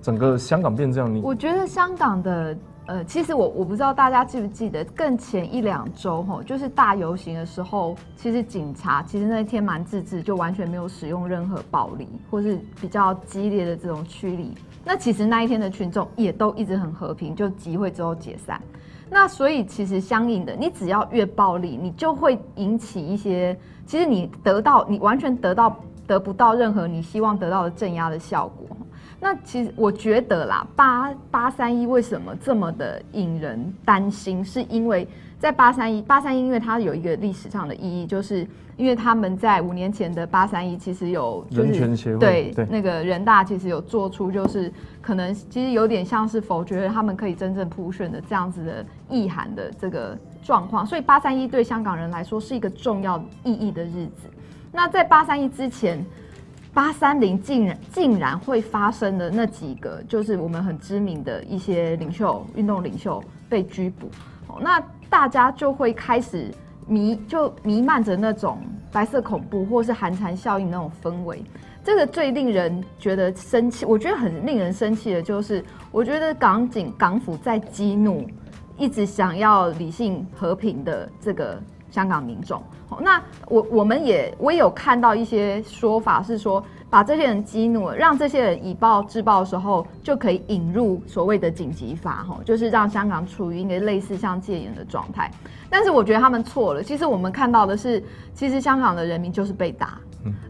整个香港变这样，你我觉得香港的。呃，其实我我不知道大家记不记得，更前一两周吼，就是大游行的时候，其实警察其实那一天蛮自治，就完全没有使用任何暴力或是比较激烈的这种驱离。那其实那一天的群众也都一直很和平，就集会之后解散。那所以其实相应的，你只要越暴力，你就会引起一些，其实你得到你完全得到得不到任何你希望得到的镇压的效果。那其实我觉得啦，八八三一为什么这么的引人担心？是因为在八三一八三一，因为它有一个历史上的意义，就是因为他们在五年前的八三一，其实有人权协会对那个人大其实有做出，就是可能其实有点像是否决他们可以真正普选的这样子的意涵的这个状况，所以八三一对香港人来说是一个重要意义的日子。那在八三一之前。八三零竟然竟然会发生的那几个，就是我们很知名的一些领袖、运动领袖被拘捕，那大家就会开始弥就弥漫着那种白色恐怖或是寒蝉效应那种氛围。这个最令人觉得生气，我觉得很令人生气的就是，我觉得港警港府在激怒一直想要理性和平的这个香港民众。那我我们也我也有看到一些说法是说，把这些人激怒，让这些人以暴制暴的时候，就可以引入所谓的紧急法，哈，就是让香港处于一个类似像戒严的状态。但是我觉得他们错了。其实我们看到的是，其实香港的人民就是被打，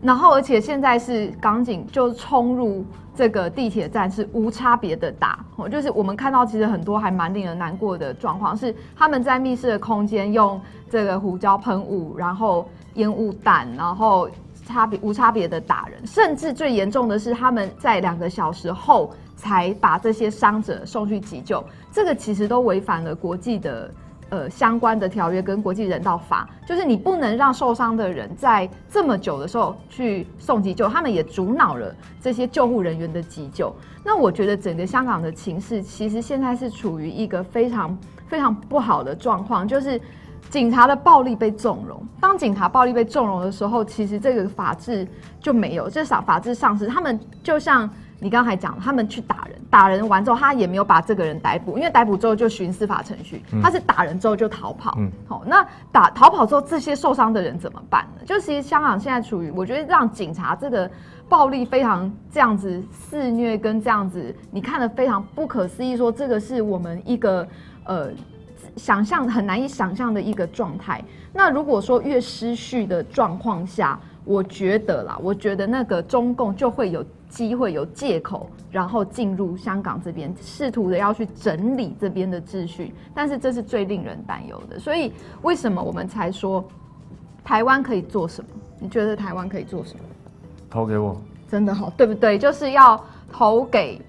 然后而且现在是港警就冲入。这个地铁站是无差别的打，哦，就是我们看到其实很多还蛮令人难过的状况，是他们在密室的空间用这个胡椒喷雾，然后烟雾弹，然后差别无差别的打人，甚至最严重的是他们在两个小时后才把这些伤者送去急救，这个其实都违反了国际的。呃，相关的条约跟国际人道法，就是你不能让受伤的人在这么久的时候去送急救，他们也阻挠了这些救护人员的急救。那我觉得整个香港的情势其实现在是处于一个非常非常不好的状况，就是警察的暴力被纵容。当警察暴力被纵容的时候，其实这个法治就没有，这法法治丧失。他们就像。你刚才讲，他们去打人，打人完之后，他也没有把这个人逮捕，因为逮捕之后就循司法程序，他是打人之后就逃跑。好，那打逃跑之后，这些受伤的人怎么办呢？就其实香港现在处于，我觉得让警察这个暴力非常这样子肆虐，跟这样子，你看的非常不可思议，说这个是我们一个呃想象很难以想象的一个状态。那如果说越失序的状况下，我觉得啦，我觉得那个中共就会有。机会有借口，然后进入香港这边，试图的要去整理这边的秩序，但是这是最令人担忧的。所以为什么我们才说台湾可以做什么？你觉得台湾可以做什么？投给我，真的好，对不对？就是要投给，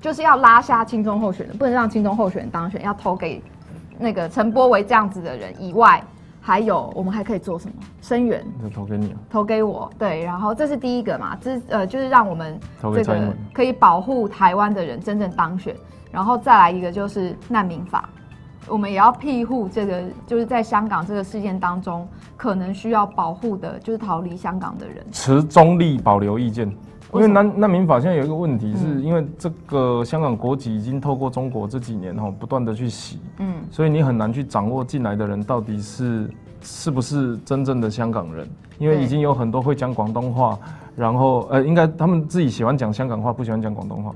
就是要拉下青中候选人，不能让青中候选人当选，要投给那个陈波为这样子的人以外。还有，我们还可以做什么？声援，投给你啊，投给我。对，然后这是第一个嘛，这呃就是让我们这个可以保护台湾的人真正当选。然后再来一个就是难民法，我们也要庇护这个就是在香港这个事件当中可能需要保护的，就是逃离香港的人。持中立，保留意见。因为难难民法现在有一个问题，是因为这个香港国籍已经透过中国这几年哈不断的去洗，嗯，所以你很难去掌握进来的人到底是是不是真正的香港人，因为已经有很多会讲广东话，然后呃，应该他们自己喜欢讲香港话，不喜欢讲广东话，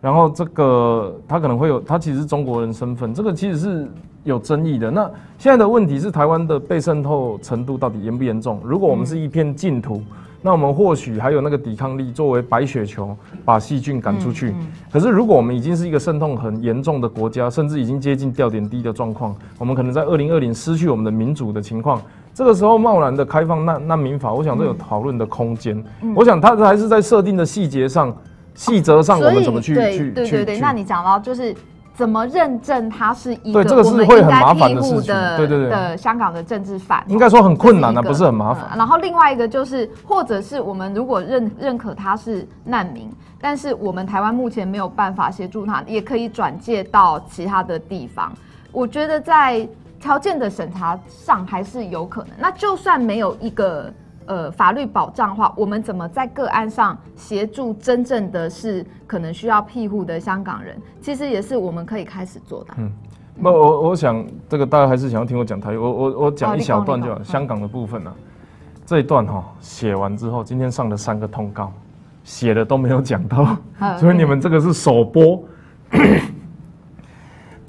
然后这个他可能会有，他其实是中国人身份，这个其实是有争议的。那现在的问题是台湾的被渗透程度到底严不严重？如果我们是一片净土，那我们或许还有那个抵抗力作为白雪球把细菌赶出去。可是如果我们已经是一个渗透很严重的国家，甚至已经接近掉点滴的状况，我们可能在二零二零失去我们的民主的情况，这个时候贸然的开放难难民法，我想这有讨论的空间。我想它还是在设定的细节上。细则上我们怎么去去对对对，那你讲到就是怎么认证它是一个这个是会很麻烦的事情，对对对的香港的政治犯，应该说很困难的，不是很麻烦。然后另外一个就是，或者是我们如果认认可他是难民，但是我们台湾目前没有办法协助他，也可以转介到其他的地方。我觉得在条件的审查上还是有可能。那就算没有一个。呃，法律保障的话，我们怎么在个案上协助真正的是可能需要庇护的香港人？其实也是我们可以开始做的。嗯，那，我我想这个大家还是想要听我讲台语，我我我讲一小段就好。香港的部分呢，这一段哈写完之后，今天上了三个通告，写的都没有讲到，所以你们这个是首播。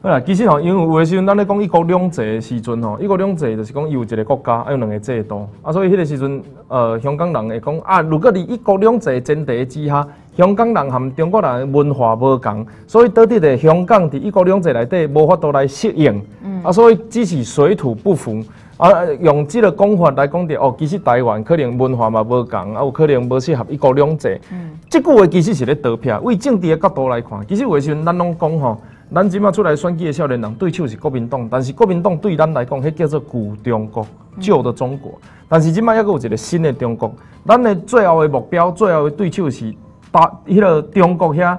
啊，其实吼，因为有的时阵，咱咧讲一国两制的时阵吼，一国两制就是讲伊有一个国家，有两个制度，啊，所以迄个时阵，呃，香港人会讲啊，如果你一国两制前提之下，香港人含中国人的文化无共，所以导致的香港伫一国两制内底无法度来适应，啊，所以只是水土不服，啊，用即个讲法来讲的哦，其实台湾可能文化嘛无共，啊，有可能无适合一国两制，嗯，这句话其实是咧倒票，为政治的角度来看，其实有时阵咱拢讲吼。咱即马出来选举的少年人对手是国民党，但是国民党对咱来讲，迄叫做旧中国、旧的中国。但是即马还佫有一个新的中国，咱的最后的目标、最后的对手是把迄个中国遐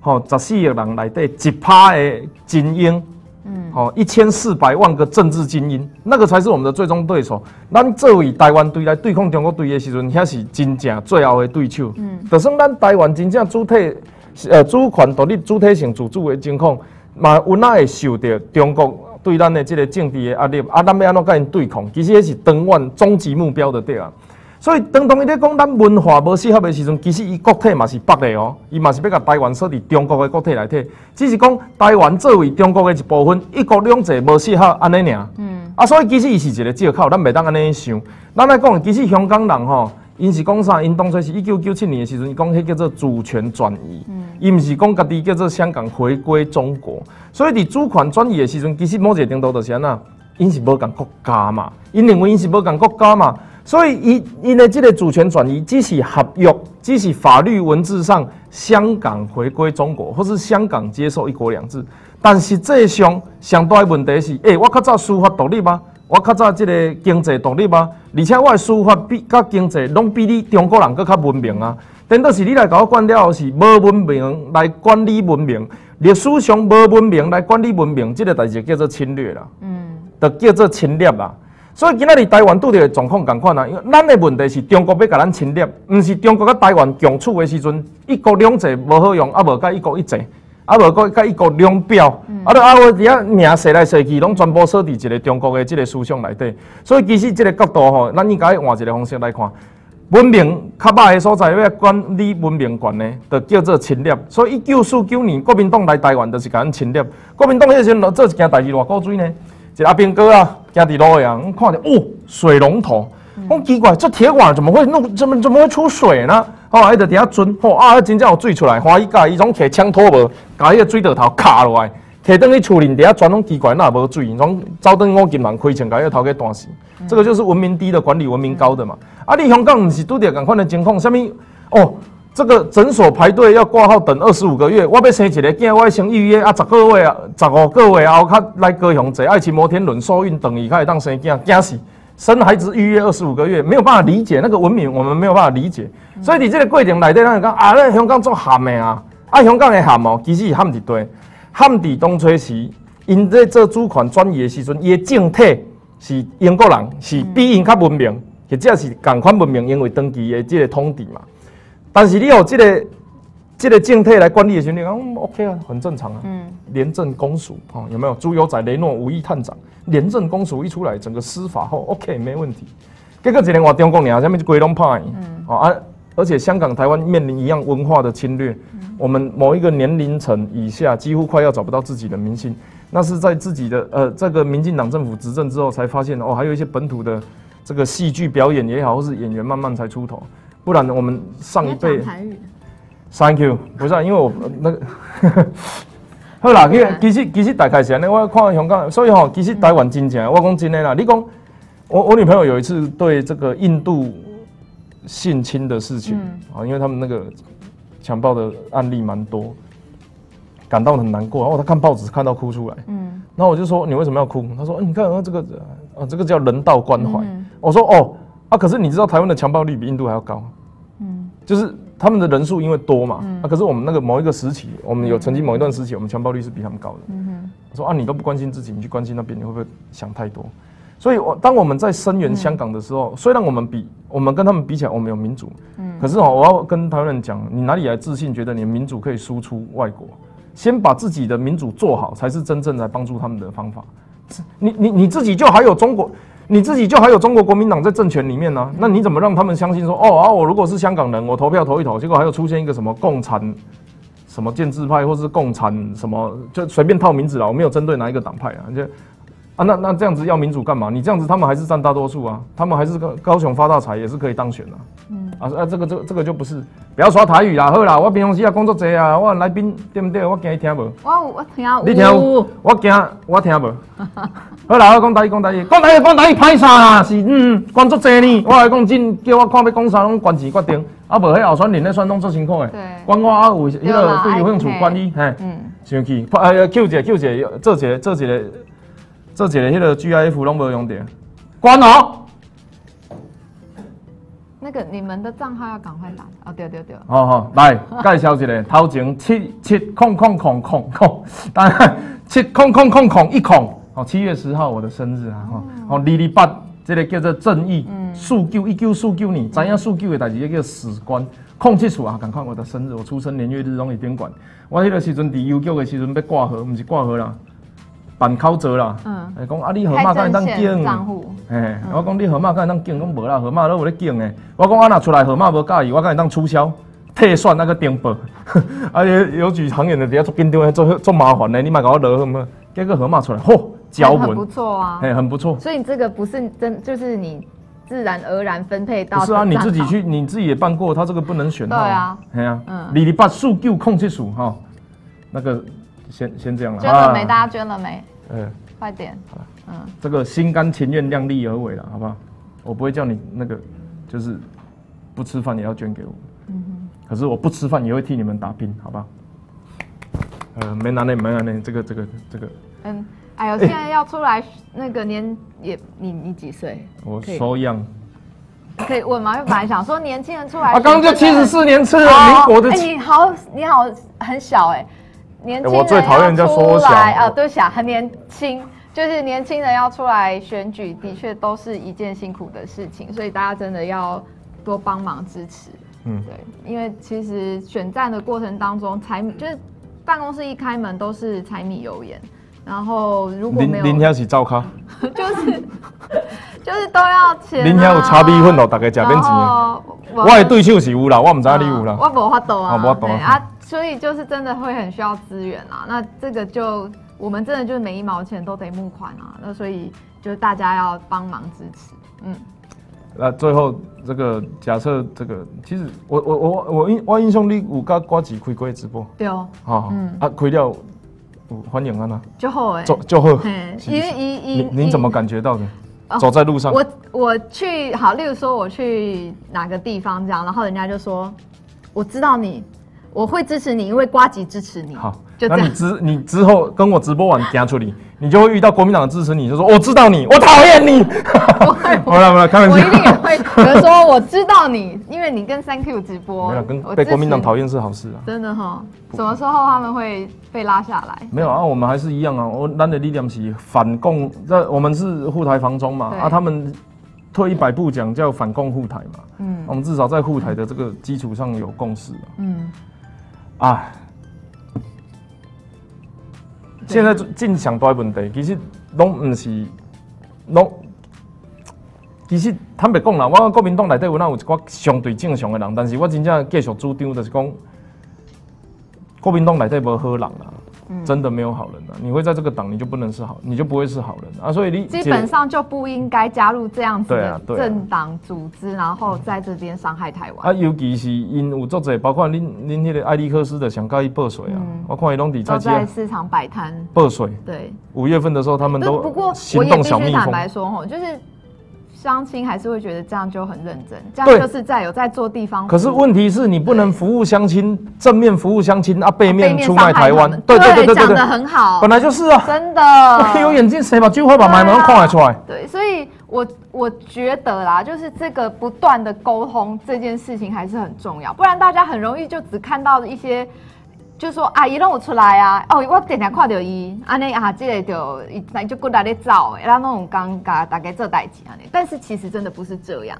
吼十四亿人内底一趴的精英，嗯，吼一千四百万个政治精英，那个才是我们的最终对手。咱作为台湾队来对抗中国队的时阵，遐是真正最后的对手。嗯，就算咱台湾真正主体。呃，主权独立、主体性自主的情况，嘛有哪会受到中国对咱的即个政治的压力？啊，咱要安怎甲因对抗？其实迄是长远终极目标的对啊。所以，当当伊咧讲咱文化无适合的时阵，其实伊国体嘛是北的哦，伊嘛是要甲台湾说伫中国的国体来体，只是讲台湾作为中国的一部分，一国两制无适合安尼尔。嗯。啊，所以其实伊是一个借口，咱袂当安尼想。咱来讲，其实香港人吼。因是讲啥？因当初是一九九七年的时阵，讲迄叫做主权转移。伊毋是讲家己叫做香港回归中国。所以伫主权转移的时阵，其实某一个程度就是安那，因是无共国家嘛。因认为因是无共国家嘛，所以伊因的这个主权转移只是合约，只是法律文字上香港回归中国，或是香港接受一国两制。但实际上，上大的问题是，诶，我较早司法独立吗？我较早即个经济独立啊？而且我的书法比甲经济拢比你中国人搁较文明啊！等到是你来甲我管了后，是无文明来管理文明，历史上无文明来管理文明，即个代志叫做侵略啦。嗯，就叫做侵略啦。所以今仔日台湾拄着状况共款啊，因为咱的问题是中国要甲咱侵略，毋是中国甲台湾共处的时阵，一国两制无好用，啊无甲一国一制。啊，无个甲一国两表，啊，都啊，我伫遐名说来说去，拢全部锁伫一个中国的即个思想内底。所以其实即个角度吼，咱应该换一个方式来看，文明较歹的所在要管理文明权呢，就叫做侵略。所以一九四九年国民党来台湾，就是甲咱侵略。国民党迄时阵做一件代志偌古锥呢，一阿兵哥啊，行伫路上，看着哦，水龙头，讲奇怪，这铁管怎么会弄，怎么怎么会出水呢？哦，迄个底下钻，吼啊，真正有水出来，欢喜甲伊种摕枪托无，甲迄个水道头卡落来，摕倒去厝里底下全拢奇怪，那无水，种走倒五金万亏钱，甲迄个头给断死。这个就是文明低的管理文明高的嘛。啊，你香港毋是拄着共款的情况，啥物？哦，这个诊所排队要挂号等二十五个月，我要生一个囝，我要先预约啊，十个月啊，十五个月后较来高雄坐爱情摩天轮受孕，等伊较会当生囝，惊死！生孩子预约二十五个月，没有办法理解那个文明，我们没有办法理解。所以你这个过程内底，咱讲啊，那香港做咸的啊，啊，香港的咸哦，其实是咸伫对，咸伫当初时，因在做主权转移的时阵，伊的政体是英国人，是比因较文明，或者是共款文明，因为长期的这个统治嘛。但是你有这个。这个政体来管理的时候，嗯，OK 啊，很正常啊。嗯，廉政公署啊，有没有？朱友仔雷诺武义探长，廉政公署一出来，整个司法后 OK 没问题。结果一年话中国人下面就归拢派，嗯，啊，而且香港、台湾面临一样文化的侵略，我们某一个年龄层以下几乎快要找不到自己的明星，那是在自己的呃这个民进党政府执政之后才发现哦，还有一些本土的这个戏剧表演也好，或是演员慢慢才出头，不然我们上一辈，Thank you，不是啊，因为我那个。好啦，其其实其实大概是安尼，我看香港，所以吼，其实台湾真正，我讲真的啦，你讲我我女朋友有一次对这个印度性侵的事情啊，因为他们那个强暴的案例蛮多，感到很难过，然后她看报纸看到哭出来，嗯，然后我就说你为什么要哭？她说你看啊这个啊这个叫人道关怀，我说哦啊，可是你知道台湾的强暴率比印度还要高，嗯，就是。他们的人数因为多嘛，啊，可是我们那个某一个时期，我们有曾经某一段时期，我们强暴率是比他们高的。嗯说啊，你都不关心自己，你去关心那边，你会不会想太多？所以，我当我们在声援香港的时候，虽然我们比我们跟他们比起来，我们有民主，嗯，可是哦，我要跟台湾人讲，你哪里来自信，觉得你的民主可以输出外国？先把自己的民主做好，才是真正来帮助他们的方法。你你你自己就还有中国。你自己就还有中国国民党在政权里面呢，那你怎么让他们相信说哦啊，我如果是香港人，我投票投一投，结果还有出现一个什么共产什么建制派，或是共产什么，就随便套名字了，我没有针对哪一个党派啊，就。啊，那那这样子要民主干嘛？你这样子，他们还是占大多数啊，他们还是高高雄发大财也是可以当选的。嗯，啊啊，这个这个这个就不是，不要说台语啦，好啦，我平常时啊工作多啊，我来宾对不对？我惊你听无？我我听有。你听有？我惊我听无。好啦，我讲台语，讲台语，讲台语，讲台语，歹啥啦？是嗯，工作多呢，我来讲真，叫我看要讲啥拢关钱决定，啊无迄候选人咧选拢做辛苦诶。对。管我啊有迄个对有兴趣管理，嘿，嗯，上去，呃，Q 姐，Q 姐，做一个，做一个。这一个迄个 GIF 拢无用着，关哦。那个你们的账号要赶快打哦，对对对。好好来 介绍一个，头前七七空空空空空，当然七空空空空一空。哦，七月十号我的生日啊，哦，二二八，这个叫做正义，数九一九四九年，知影数九的代志叫史官，空七处啊，赶快我的生日，我出生年月日拢会点管。我迄个时阵伫邮局的时阵要挂号，毋是挂号啦。办口座啦，嗯，讲啊，你号码敢会当警？哎，我讲你号码敢会当警？讲无啦，号码都有咧警诶。我讲啊，若出来号码无介意，我敢会当促销、退算那个电报。而 且有举行远的底下做紧张，做做麻烦的，你莫给我落什么？结个号码出来，嚯，交文不错啊，哎，很不错。所以你这个不是真，就是你自然而然分配到。是啊，你自己去，你自己也办过，他这个不能选。对啊，哎呀，嗯，二二八数九控制数哈，那个先先这样了。捐了没？大家捐了没？嗯，快点，好了，嗯，这个心甘情愿、量力而为了，好不好？我不会叫你那个，就是不吃饭也要捐给我，嗯哼。可是我不吃饭也会替你们打拼，好不好？呃，没拿那，没拿那，这个，这个，这个。嗯，哎呦，现在要出来那个年也，你你几岁？我收养。可以问吗？因为本来想说年轻人出来，啊，刚刚就七十四年次民国的，你好，你好，很小哎。年轻人要出来啊，对，小很年轻，就是年轻人要出来选举，的确都是一件辛苦的事情，所以大家真的要多帮忙支持。嗯，对，因为其实选战的过程当中，柴米就是办公室一开门都是柴米油盐，然后如果没有林天是照咖，就是就是都要钱。林天有差米粉哦，大概食免钱。我的对手是有啦，我唔知你有啦。我无法度啊，无法度啊。所以就是真的会很需要资源啊，那这个就我们真的就是每一毛钱都得募款啊，那所以就是大家要帮忙支持，嗯。那最后这个假设这个，其实我我我我印我印象你有甲瓜子开过直播，对哦，好，嗯，啊开了，欢迎啊呐，就后哎，就就好，因为一一您怎么感觉到的？走在路上，我我去好，例如说我去哪个地方这样，然后人家就说我知道你。我会支持你，因为瓜吉支持你。好，那你之你之后跟我直播完加处理，你就会遇到国民党的支持你，就说我知道你，我讨厌你。不会，好了好了，开玩笑。我一定也会，说我知道你，因为你跟三 Q 直播，没有跟被国民党讨厌是好事啊。真的哈，什么时候他们会被拉下来？没有啊，我们还是一样啊。我蓝的力量是反共，这我们是护台防中嘛。啊，他们退一百步讲叫反共护台嘛。嗯，我们至少在护台的这个基础上有共识嗯。啊！现在正常大问题，其实拢毋是，拢其实坦白讲啦，我国民党内底有哪有一寡相对正常的人，但是我真正继续主张就是讲，国民党内底无好人啦。真的没有好人啊！你会在这个党，你就不能是好，你就不会是好人啊！所以你基本上就不应该加入这样子的政党组织，然后在这边伤害台湾啊！尤其是因有作者，包括恁恁那个艾利克斯的想告伊报税啊！我看伊拢底在在市场摆摊报税。对，五月份的时候他们都不过我也必须坦白说吼，就是。相亲还是会觉得这样就很认真，这样就是在有在做地方。可是问题是你不能服务相亲，正面服务相亲啊，背面出卖台湾。对对对对讲的很好，本来就是啊，真的。有眼睛谁把机会把买门框出来？对，所以我我觉得啦，就是这个不断的沟通这件事情还是很重要，不然大家很容易就只看到一些。就说阿姨让我出来啊！哦，我点点看到伊，安尼啊，这个就那就过来咧走，然后那种尴尬，大概这代际安尼。但是其实真的不是这样。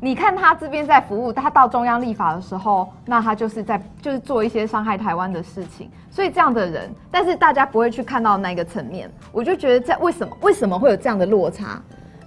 你看他这边在服务，他到中央立法的时候，那他就是在就是做一些伤害台湾的事情。所以这样的人，但是大家不会去看到那个层面。我就觉得在为什么为什么会有这样的落差？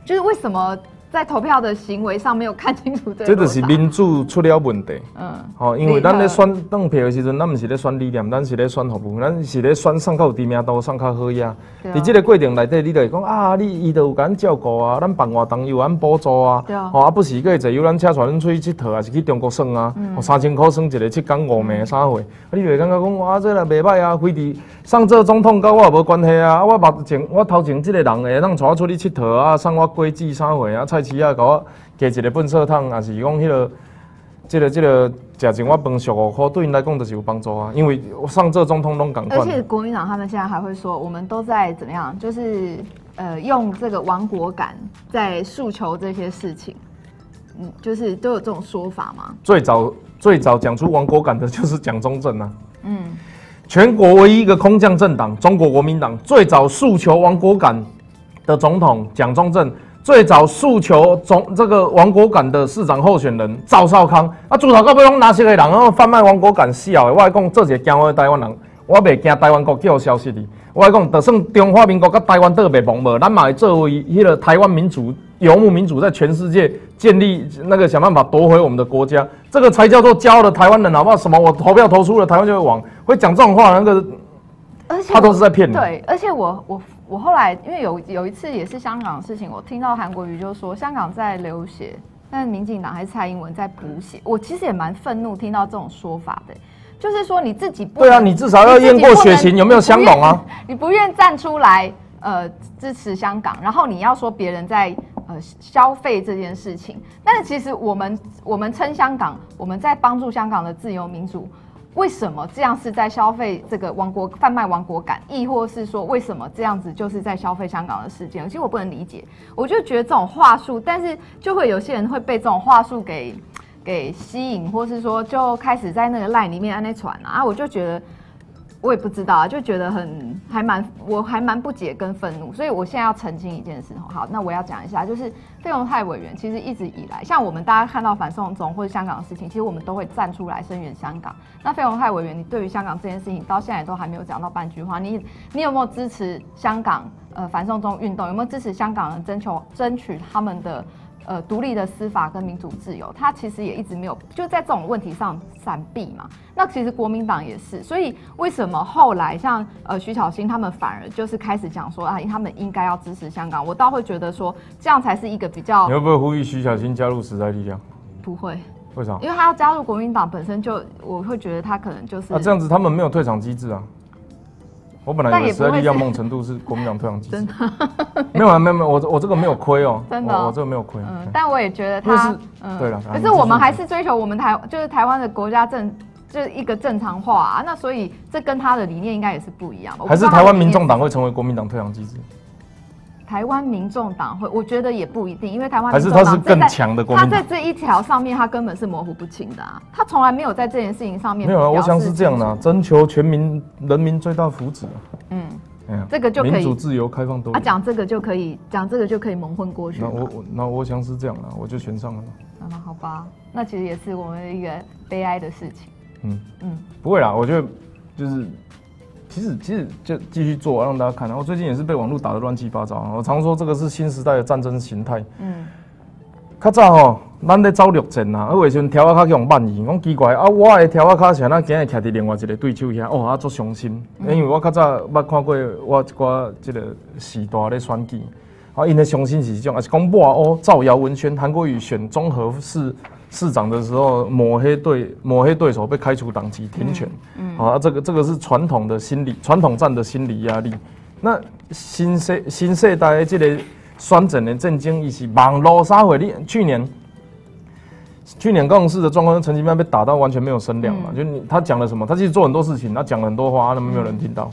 就是为什么？在投票的行为上没有看清楚，这就是民主出了问题。嗯，好，因为咱咧选当票的时阵，咱不是咧选理念，咱是咧选服务，咱是咧选上较有知名度、上较好呀。在这个过程内底，你就会讲啊，你伊都有咱照顾啊，咱办活动有咱补助啊。对啊。哦，啊不是个坐游览车带恁出去佚佗，还是去中国耍啊？哦，三千块算一个七天五暝啥货？啊，你会感觉讲哇，这个袂歹啊，非得上这总统跟我也无关系啊。我目前我头前这个人会当带我出去佚佗啊，送我果子啥货啊？菜市啊，甲我加一个粪扫桶，也是讲迄个，这个这个食一碗饭十五块，对因来讲就是有帮助啊。因为上这总统拢赶快。而且国民党他们现在还会说，我们都在怎么样？就是呃，用这个亡国感在诉求这些事情。嗯，就是都有这种说法吗？最早最早讲出亡国感的就是蒋中正啊。嗯。全国唯一一个空降政党中国国民党，最早诉求亡国感的总统蒋中正。最早诉求总这个王国感的市长候选人赵少康啊，朱少康不用哪些个人然后贩卖亡国感笑的，我来讲这些惊我台湾人，我袂惊台湾国叫消息的。我来讲，就算中华民国跟台湾特别亡无，咱嘛会作为迄个台湾民主游牧民主，在全世界建立那个想办法夺回我们的国家，这个才叫做骄傲的台湾人，好不好？什么我投票投出了，台湾就会亡，会讲这种话，那个，他都是在骗你。对，而且我我。我后来因为有有一次也是香港的事情，我听到韩国瑜就说香港在流血，但民进党还是蔡英文在补血。我其实也蛮愤怒听到这种说法的，就是说你自己不对啊，你至少要验过血型有没有香港啊？你不愿站出来呃支持香港，然后你要说别人在呃消费这件事情，但是其实我们我们称香港，我们在帮助香港的自由民主。为什么这样是在消费这个王国贩卖王国感，亦或是说为什么这样子就是在消费香港的事件？其实我不能理解，我就觉得这种话术，但是就会有些人会被这种话术给给吸引，或是说就开始在那个赖里面按那传啊，我就觉得。我也不知道啊，就觉得很还蛮，我还蛮不解跟愤怒，所以我现在要澄清一件事。好，那我要讲一下，就是费鸿泰委员其实一直以来，像我们大家看到反送中或者香港的事情，其实我们都会站出来声援香港。那费鸿泰委员，你对于香港这件事情到现在都还没有讲到半句话，你你有没有支持香港呃反送中运动？有没有支持香港人争求争取他们的？呃，独立的司法跟民主自由，他其实也一直没有就在这种问题上闪避嘛。那其实国民党也是，所以为什么后来像呃徐巧芯他们反而就是开始讲说啊，他们应该要支持香港？我倒会觉得说这样才是一个比较。你会不会呼吁徐巧芯加入时代力量？不会，为啥？因为他要加入国民党本身就，我会觉得他可能就是。那这样子他们没有退场机制啊。我本来以为实在力量梦程度是国民党退让机制，没有啊，没有没有，我我这个没有亏哦，真的，我这个没有亏。嗯，但我也觉得他，嗯，对了，可是我们还是追求我们台就是台湾的国家正就是一个正常化啊，那所以这跟他的理念应该也是不一样。还是台湾民众党会成为国民党退让机制？台湾民众党会，我觉得也不一定，因为台湾还是他是更强的国民党，他在这一条上面，他根本是模糊不清的啊，他从来没有在这件事情上面没有啊，我想是这样的，征求全民人民最大福祉嗯。这个就可以民主、自由、开放、多。他讲这个就可以讲这个就可以蒙混过去。那我我那我想是这样的，我就选上了。那好吧，那其实也是我们一个悲哀的事情。嗯嗯，不会啦，我觉得就是，其实其实就继续做，让大家看。我最近也是被网络打得乱七八糟。我常说这个是新时代的战争形态。嗯，较早吼，咱咧走陆战啊，有诶时阵条仔卡去用慢移，讲奇怪啊，我诶条仔卡是安那今日徛伫另外一个对手遐，哦，啊，足伤心，因为我较早捌看过我一寡即个时代咧选举，啊，因诶伤心是即种，也是讲抹哦，造谣文宣，韩国瑜选综合市市长的时候，抹黑对抹黑对手被开除党籍停权，嗯，啊，这个这个是传统的心理，传统战的心理压力。那新世新世代的这个选整的震惊，伊是网络 xã 会。你去年去年高雄市的状况，陈其迈被打到完全没有声量嘛？就你他讲了什么？他其实做很多事情，他讲了很多话，那么没有人听到。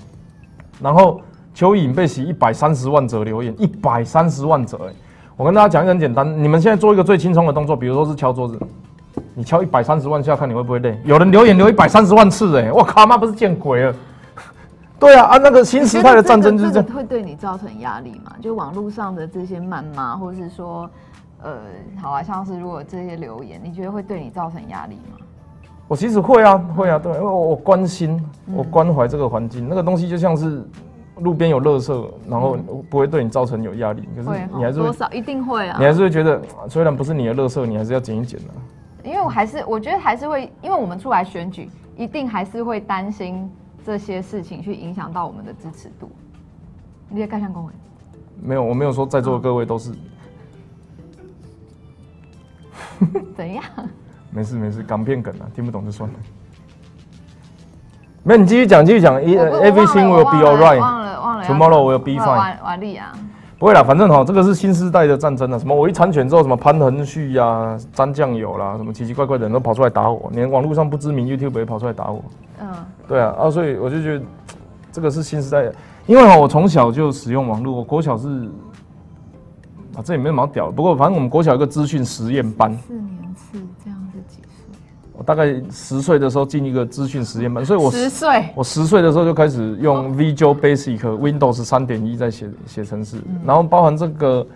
然后邱颖被洗一百三十万则留言，一百三十万则哎！我跟大家讲一个很简单，你们现在做一个最轻松的动作，比如说是敲桌子，你敲一百三十万下，看你会不会累？有人留言留一百三十万次哎！我靠，那不是见鬼了！对啊，啊，那个新时代的战争就是这样，会对你造成压力嘛？就网络上的这些谩骂，或者是说，呃，好啊，像是如果这些留言，你觉得会对你造成压力吗？我其实会啊，会啊，对，因为我我关心，我关怀这个环境，那个东西就像是路边有垃圾，然后不会对你造成有压力，可是你还是多少一定会啊，你还是会觉得，虽然不是你的垃圾，你还是要捡一捡的。因为我还是我觉得还是会，因为我们出来选举，一定还是会担心。这些事情去影响到我们的支持度，你也盖上公文？没有，我没有说在座的各位都是。怎样？没事没事，港片梗啊，听不懂就算了。没，你继续讲，继续讲。Everything will be alright。忘了忘了。Tomorrow will be fine。瓦瓦利啊。不会啦，反正哈，这个是新时代的战争啊。什么？我一参选之后，什么潘恒旭呀、沾酱油啦，什么奇奇怪怪的人都跑出来打我，连网络上不知名 YouTube 也跑出来打我。嗯。对啊，啊，所以我就觉得这个是新时代，因为哈，我从小就使用网络，我国小是啊，这也没什么屌，不过反正我们国小一个资讯实验班，大概十岁的时候进一个资讯实验班，所以我十岁，我十岁的时候就开始用 Visual Basic Windows 三点一在写写程式，然后包含这个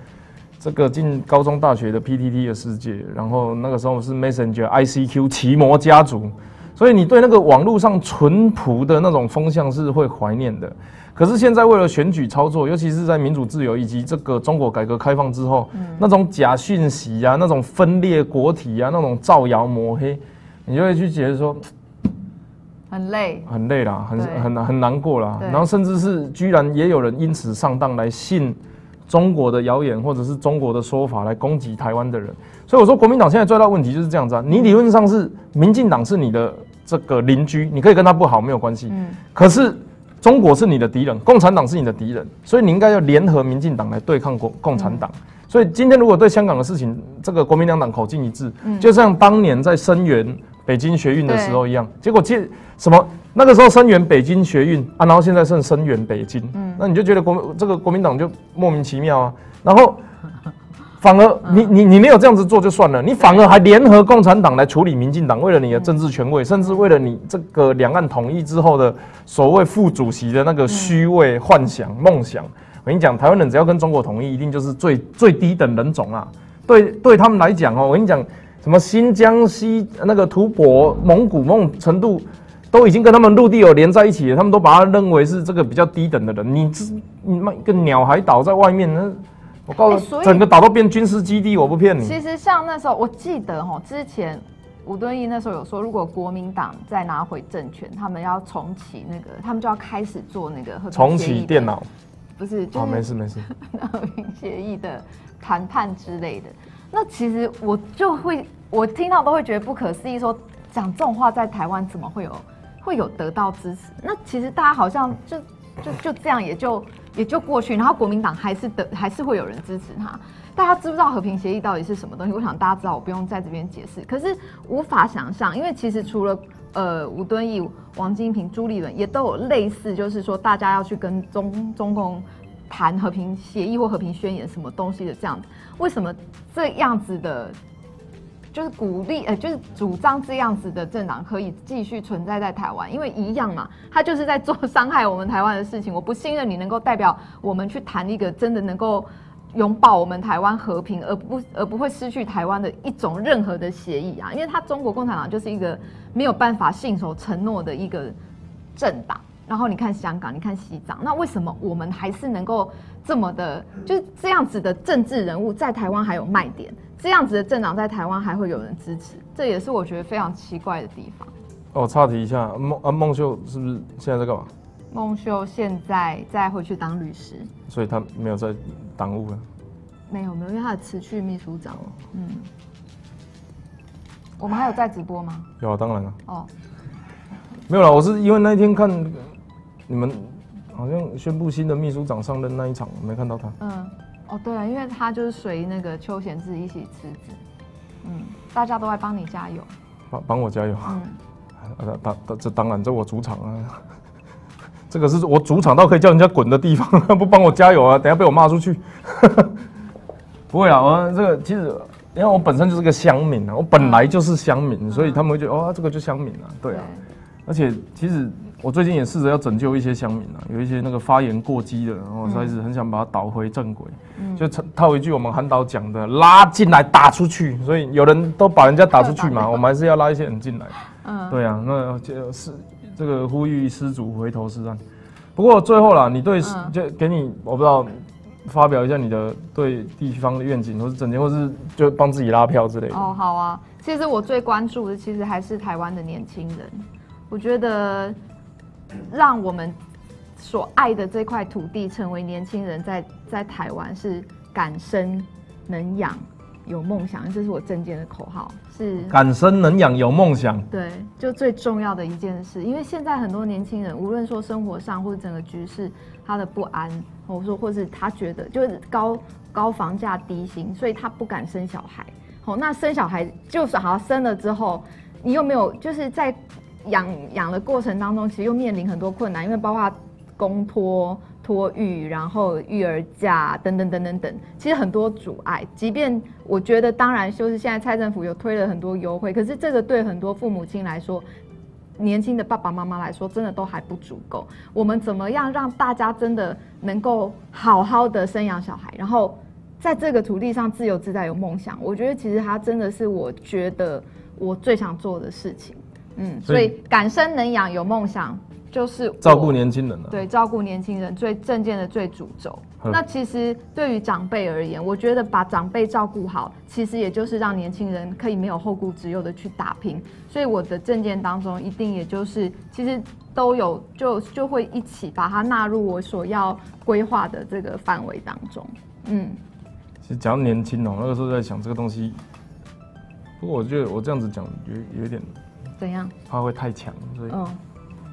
这个进高中大学的 PTT 的世界，然后那个时候是 Messenger ICQ 奇摩家族。所以你对那个网络上淳朴的那种风向是会怀念的，可是现在为了选举操作，尤其是在民主自由以及这个中国改革开放之后，那种假讯息啊，那种分裂国体啊，那种造谣抹黑，你就会去觉得说很累，很累啦，很很很难过啦。然后甚至是居然也有人因此上当来信中国的谣言或者是中国的说法来攻击台湾的人。所以我说，国民党现在最大问题就是这样子啊！你理论上是民进党是你的这个邻居，你可以跟他不好没有关系。嗯。可是中国是你的敌人，共产党是你的敌人，所以你应该要联合民进党来对抗国共产党。所以今天如果对香港的事情，这个国民两党口径一致，就像当年在声援北京学运的时候一样，结果接什么那个时候声援北京学运啊，然后现在剩声援北京，嗯，那你就觉得国这个国民党就莫名其妙啊，然后。反而 你你你没有这样子做就算了，你反而还联合共产党来处理民进党，为了你的政治权位，甚至为了你这个两岸统一之后的所谓副主席的那个虚伪幻想梦想。我跟你讲，台湾人只要跟中国统一，一定就是最最低等人种啊！对对他们来讲哦，我跟你讲，什么新疆西那个吐蕃、蒙古梦程度，都已经跟他们陆地有连在一起了，他们都把他认为是这个比较低等的人。你这你妈一个鸟还倒在外面呢。我告诉你，整个岛都变军事基地，我不骗你。其实像那时候，我记得哈，之前吴敦义那时候有说，如果国民党再拿回政权，他们要重启那个，他们就要开始做那个重启电脑，不是？好，没事没事。和平协议的谈判之类的，那其实我就会，我听到都会觉得不可思议，说讲这种话在台湾怎么会有会有得到支持？那其实大家好像就就就这样也就。也就过去，然后国民党还是得，还是会有人支持他。大家知不知道和平协议到底是什么东西？我想大家知道，我不用在这边解释。可是无法想象，因为其实除了呃吴敦义、王金平、朱立伦，也都有类似，就是说大家要去跟中中共谈和平协议或和平宣言什么东西的这样。为什么这样子的？就是鼓励，呃，就是主张这样子的政党可以继续存在在台湾，因为一样嘛，他就是在做伤害我们台湾的事情。我不信任你能够代表我们去谈一个真的能够拥抱我们台湾和平，而不而不会失去台湾的一种任何的协议啊！因为他中国共产党就是一个没有办法信守承诺的一个政党。然后你看香港，你看西藏，那为什么我们还是能够这么的，就是这样子的政治人物在台湾还有卖点，这样子的政党在台湾还会有人支持，这也是我觉得非常奇怪的地方。哦，岔题一下，孟啊孟秀是不是现在在干嘛？孟秀现在再回去当律师，所以他没有在党务了。没有没有，因为他的辞去秘书长。嗯，我们还有在直播吗？有啊，当然了。哦，没有了，我是因为那一天看你们好像宣布新的秘书长上任那一场，没看到他。嗯，哦对啊，因为他就是随那个邱贤志一起辞职。嗯，大家都在帮你加油。帮帮我加油。嗯。啊，当当这当然这我主场啊，这个是我主场到可以叫人家滚的地方，不帮我加油啊，等下被我骂出去。不会啊，我这个其实因为我本身就是个乡民啊，我本来就是乡民，所以他们会觉得哦，这个就乡民啊，对啊。而且其实我最近也试着要拯救一些乡民啊，有一些那个发言过激的，然后开始很想把它导回正轨，就套一句我们韩导讲的，拉进来打出去。所以有人都把人家打出去嘛，我们还是要拉一些人进来。嗯，对啊，那就是这个呼吁失主回头是岸。不过最后啦，你对就给你我不知道发表一下你的对地方的愿景，或是整天，或是就帮自己拉票之类的。哦，好啊。其实我最关注的其实还是台湾的年轻人。我觉得让我们所爱的这块土地成为年轻人在在台湾是敢生能养。有梦想，这是我证件的口号，是敢生能养有梦想。对，就最重要的一件事，因为现在很多年轻人，无论说生活上或者整个局势，他的不安，或者说或是他觉得就是高高房价低薪，所以他不敢生小孩。好，那生小孩就是好生了之后，你有没有就是在养养的过程当中，其实又面临很多困难，因为包括公托。托育，然后育儿假等等等等等，其实很多阻碍。即便我觉得，当然就是现在蔡政府有推了很多优惠，可是这个对很多父母亲来说，年轻的爸爸妈妈来说，真的都还不足够。我们怎么样让大家真的能够好好的生养小孩，然后在这个土地上自由自在有梦想？我觉得其实它真的是我觉得我最想做的事情。嗯，所以敢生能养有梦想。就是照顾年轻人了，对，照顾年轻人最正见的最主轴。那其实对于长辈而言，我觉得把长辈照顾好，其实也就是让年轻人可以没有后顾之忧的去打拼。所以我的证件当中，一定也就是其实都有，就就会一起把它纳入我所要规划的这个范围当中。嗯，其实讲年轻哦，那个时候在想这个东西，不过我觉得我这样子讲有有一点怎样，怕会太强，所以嗯。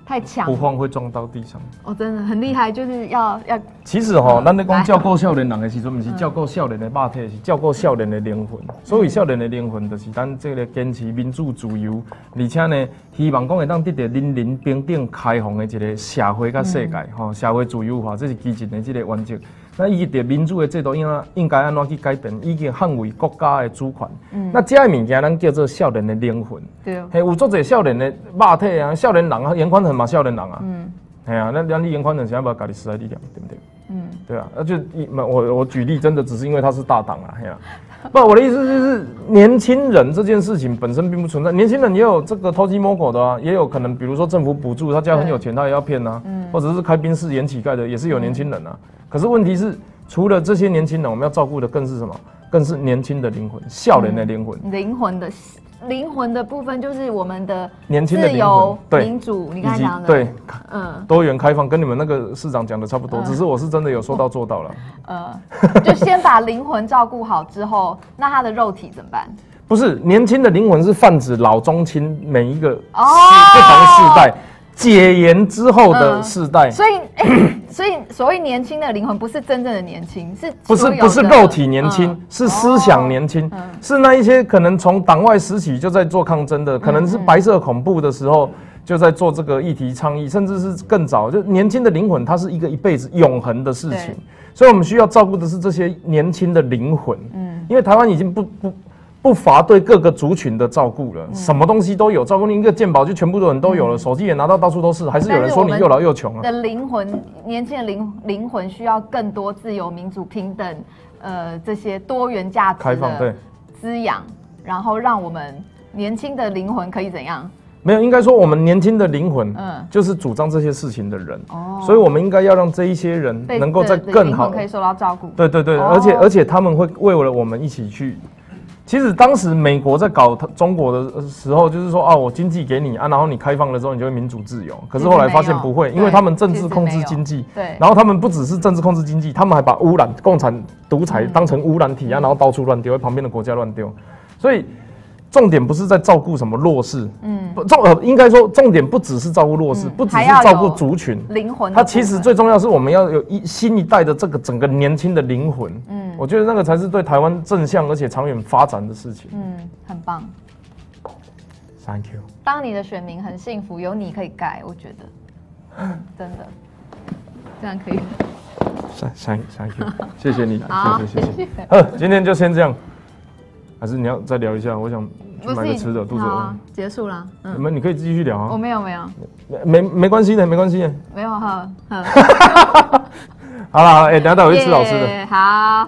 太强，不晃会撞到地上。哦，真的很厉害，就是要要。其实哈，咱咧讲照顾少年人的时阵，不是照顾少年的肉体，是照顾少年的灵魂。所以少年的灵魂，就是咱这个坚持民主自由，而且呢，希望讲会当得到人人平等、开放的一个社会甲世界，吼，社会自由化，这是基进的这个原则。那伊个民主的制度应该应该安怎去改变？已经捍卫国家的主权。嗯。那这个物件，咱叫做少年的灵魂。对。嘿，有做者少年的肉体啊，少年人啊，严宽很嘛，少年人啊。嗯。系啊，那咱你严宽很想要家己时代力量，对不对？嗯。对啊，那就一我我举例，真的只是因为他是大党啊，嘿啊。不，我的意思就是年轻人这件事情本身并不存在。年轻人也有这个偷鸡摸狗的啊，也有可能，比如说政府补助，他家很有钱，他也要骗啊。嗯。或者是开宾士演乞丐的，也是有年轻人啊。可是问题是，除了这些年轻人，我们要照顾的更是什么？更是年轻的灵魂，少年的灵魂。灵魂的灵魂的部分，就是我们的年轻的自由、民主。你刚才讲的，对，嗯，多元开放，跟你们那个市长讲的差不多。只是我是真的有说到做到了。呃，就先把灵魂照顾好之后，那他的肉体怎么办？不是年轻的灵魂是泛指老中青每一个不同世代。解严之后的世代，所以，所以所谓年轻的灵魂不是真正的年轻，是不是不是肉体年轻，是思想年轻，是那一些可能从党外时期就在做抗争的，可能是白色恐怖的时候就在做这个议题倡议，甚至是更早，就年轻的灵魂，它是一个一辈子永恒的事情，所以我们需要照顾的是这些年轻的灵魂，嗯，因为台湾已经不不。不乏对各个族群的照顾了，什么东西都有，照顾你一个健保就全部的人都有了，手机也拿到到处都是，还是有人说你又老又穷啊？的灵魂，年轻的灵灵魂需要更多自由、民主、平等，呃，这些多元价值的滋养，然后让我们年轻的灵魂可以怎样？没有，应该说我们年轻的灵魂，嗯就是主张这些事情的人，哦所以我们应该要让这一些人能够在更好可以受到照顾。对对对，哦而且而且他们会为了我们一起去。其实当时美国在搞中国的时候，就是说啊，我经济给你啊，然后你开放了之后，你就会民主自由。可是后来发现不会，因为他们政治控制经济，对然后他们不只是政治控制经济，他们还把污染、共产独裁嗯当成污染体啊，然后到处乱丢，在旁边的国家乱丢。所以重点不是在照顾什么弱势，嗯，不重呃，应该说重点不只是照顾弱势，嗯不只是照顾族群，灵魂的它。其实最重要是我们要有一新一代的这个整个年轻的灵魂。嗯我觉得那个才是对台湾正向而且长远发展的事情。嗯很棒。Thank you。当你的选民很幸福，有你可以改，我觉得，嗯，真的，这样可以。Thank Thank you，谢谢你，谢谢谢谢谢谢。呃，今天就先这样，还是你要再聊一下？我想去买个吃的，肚子饿。结束了。你嗯，们你可以继续聊啊我啊，没有没有没没关系的，没关系的。没有喝喝。好了好了，哎，等一下带我去吃好吃的。耶好。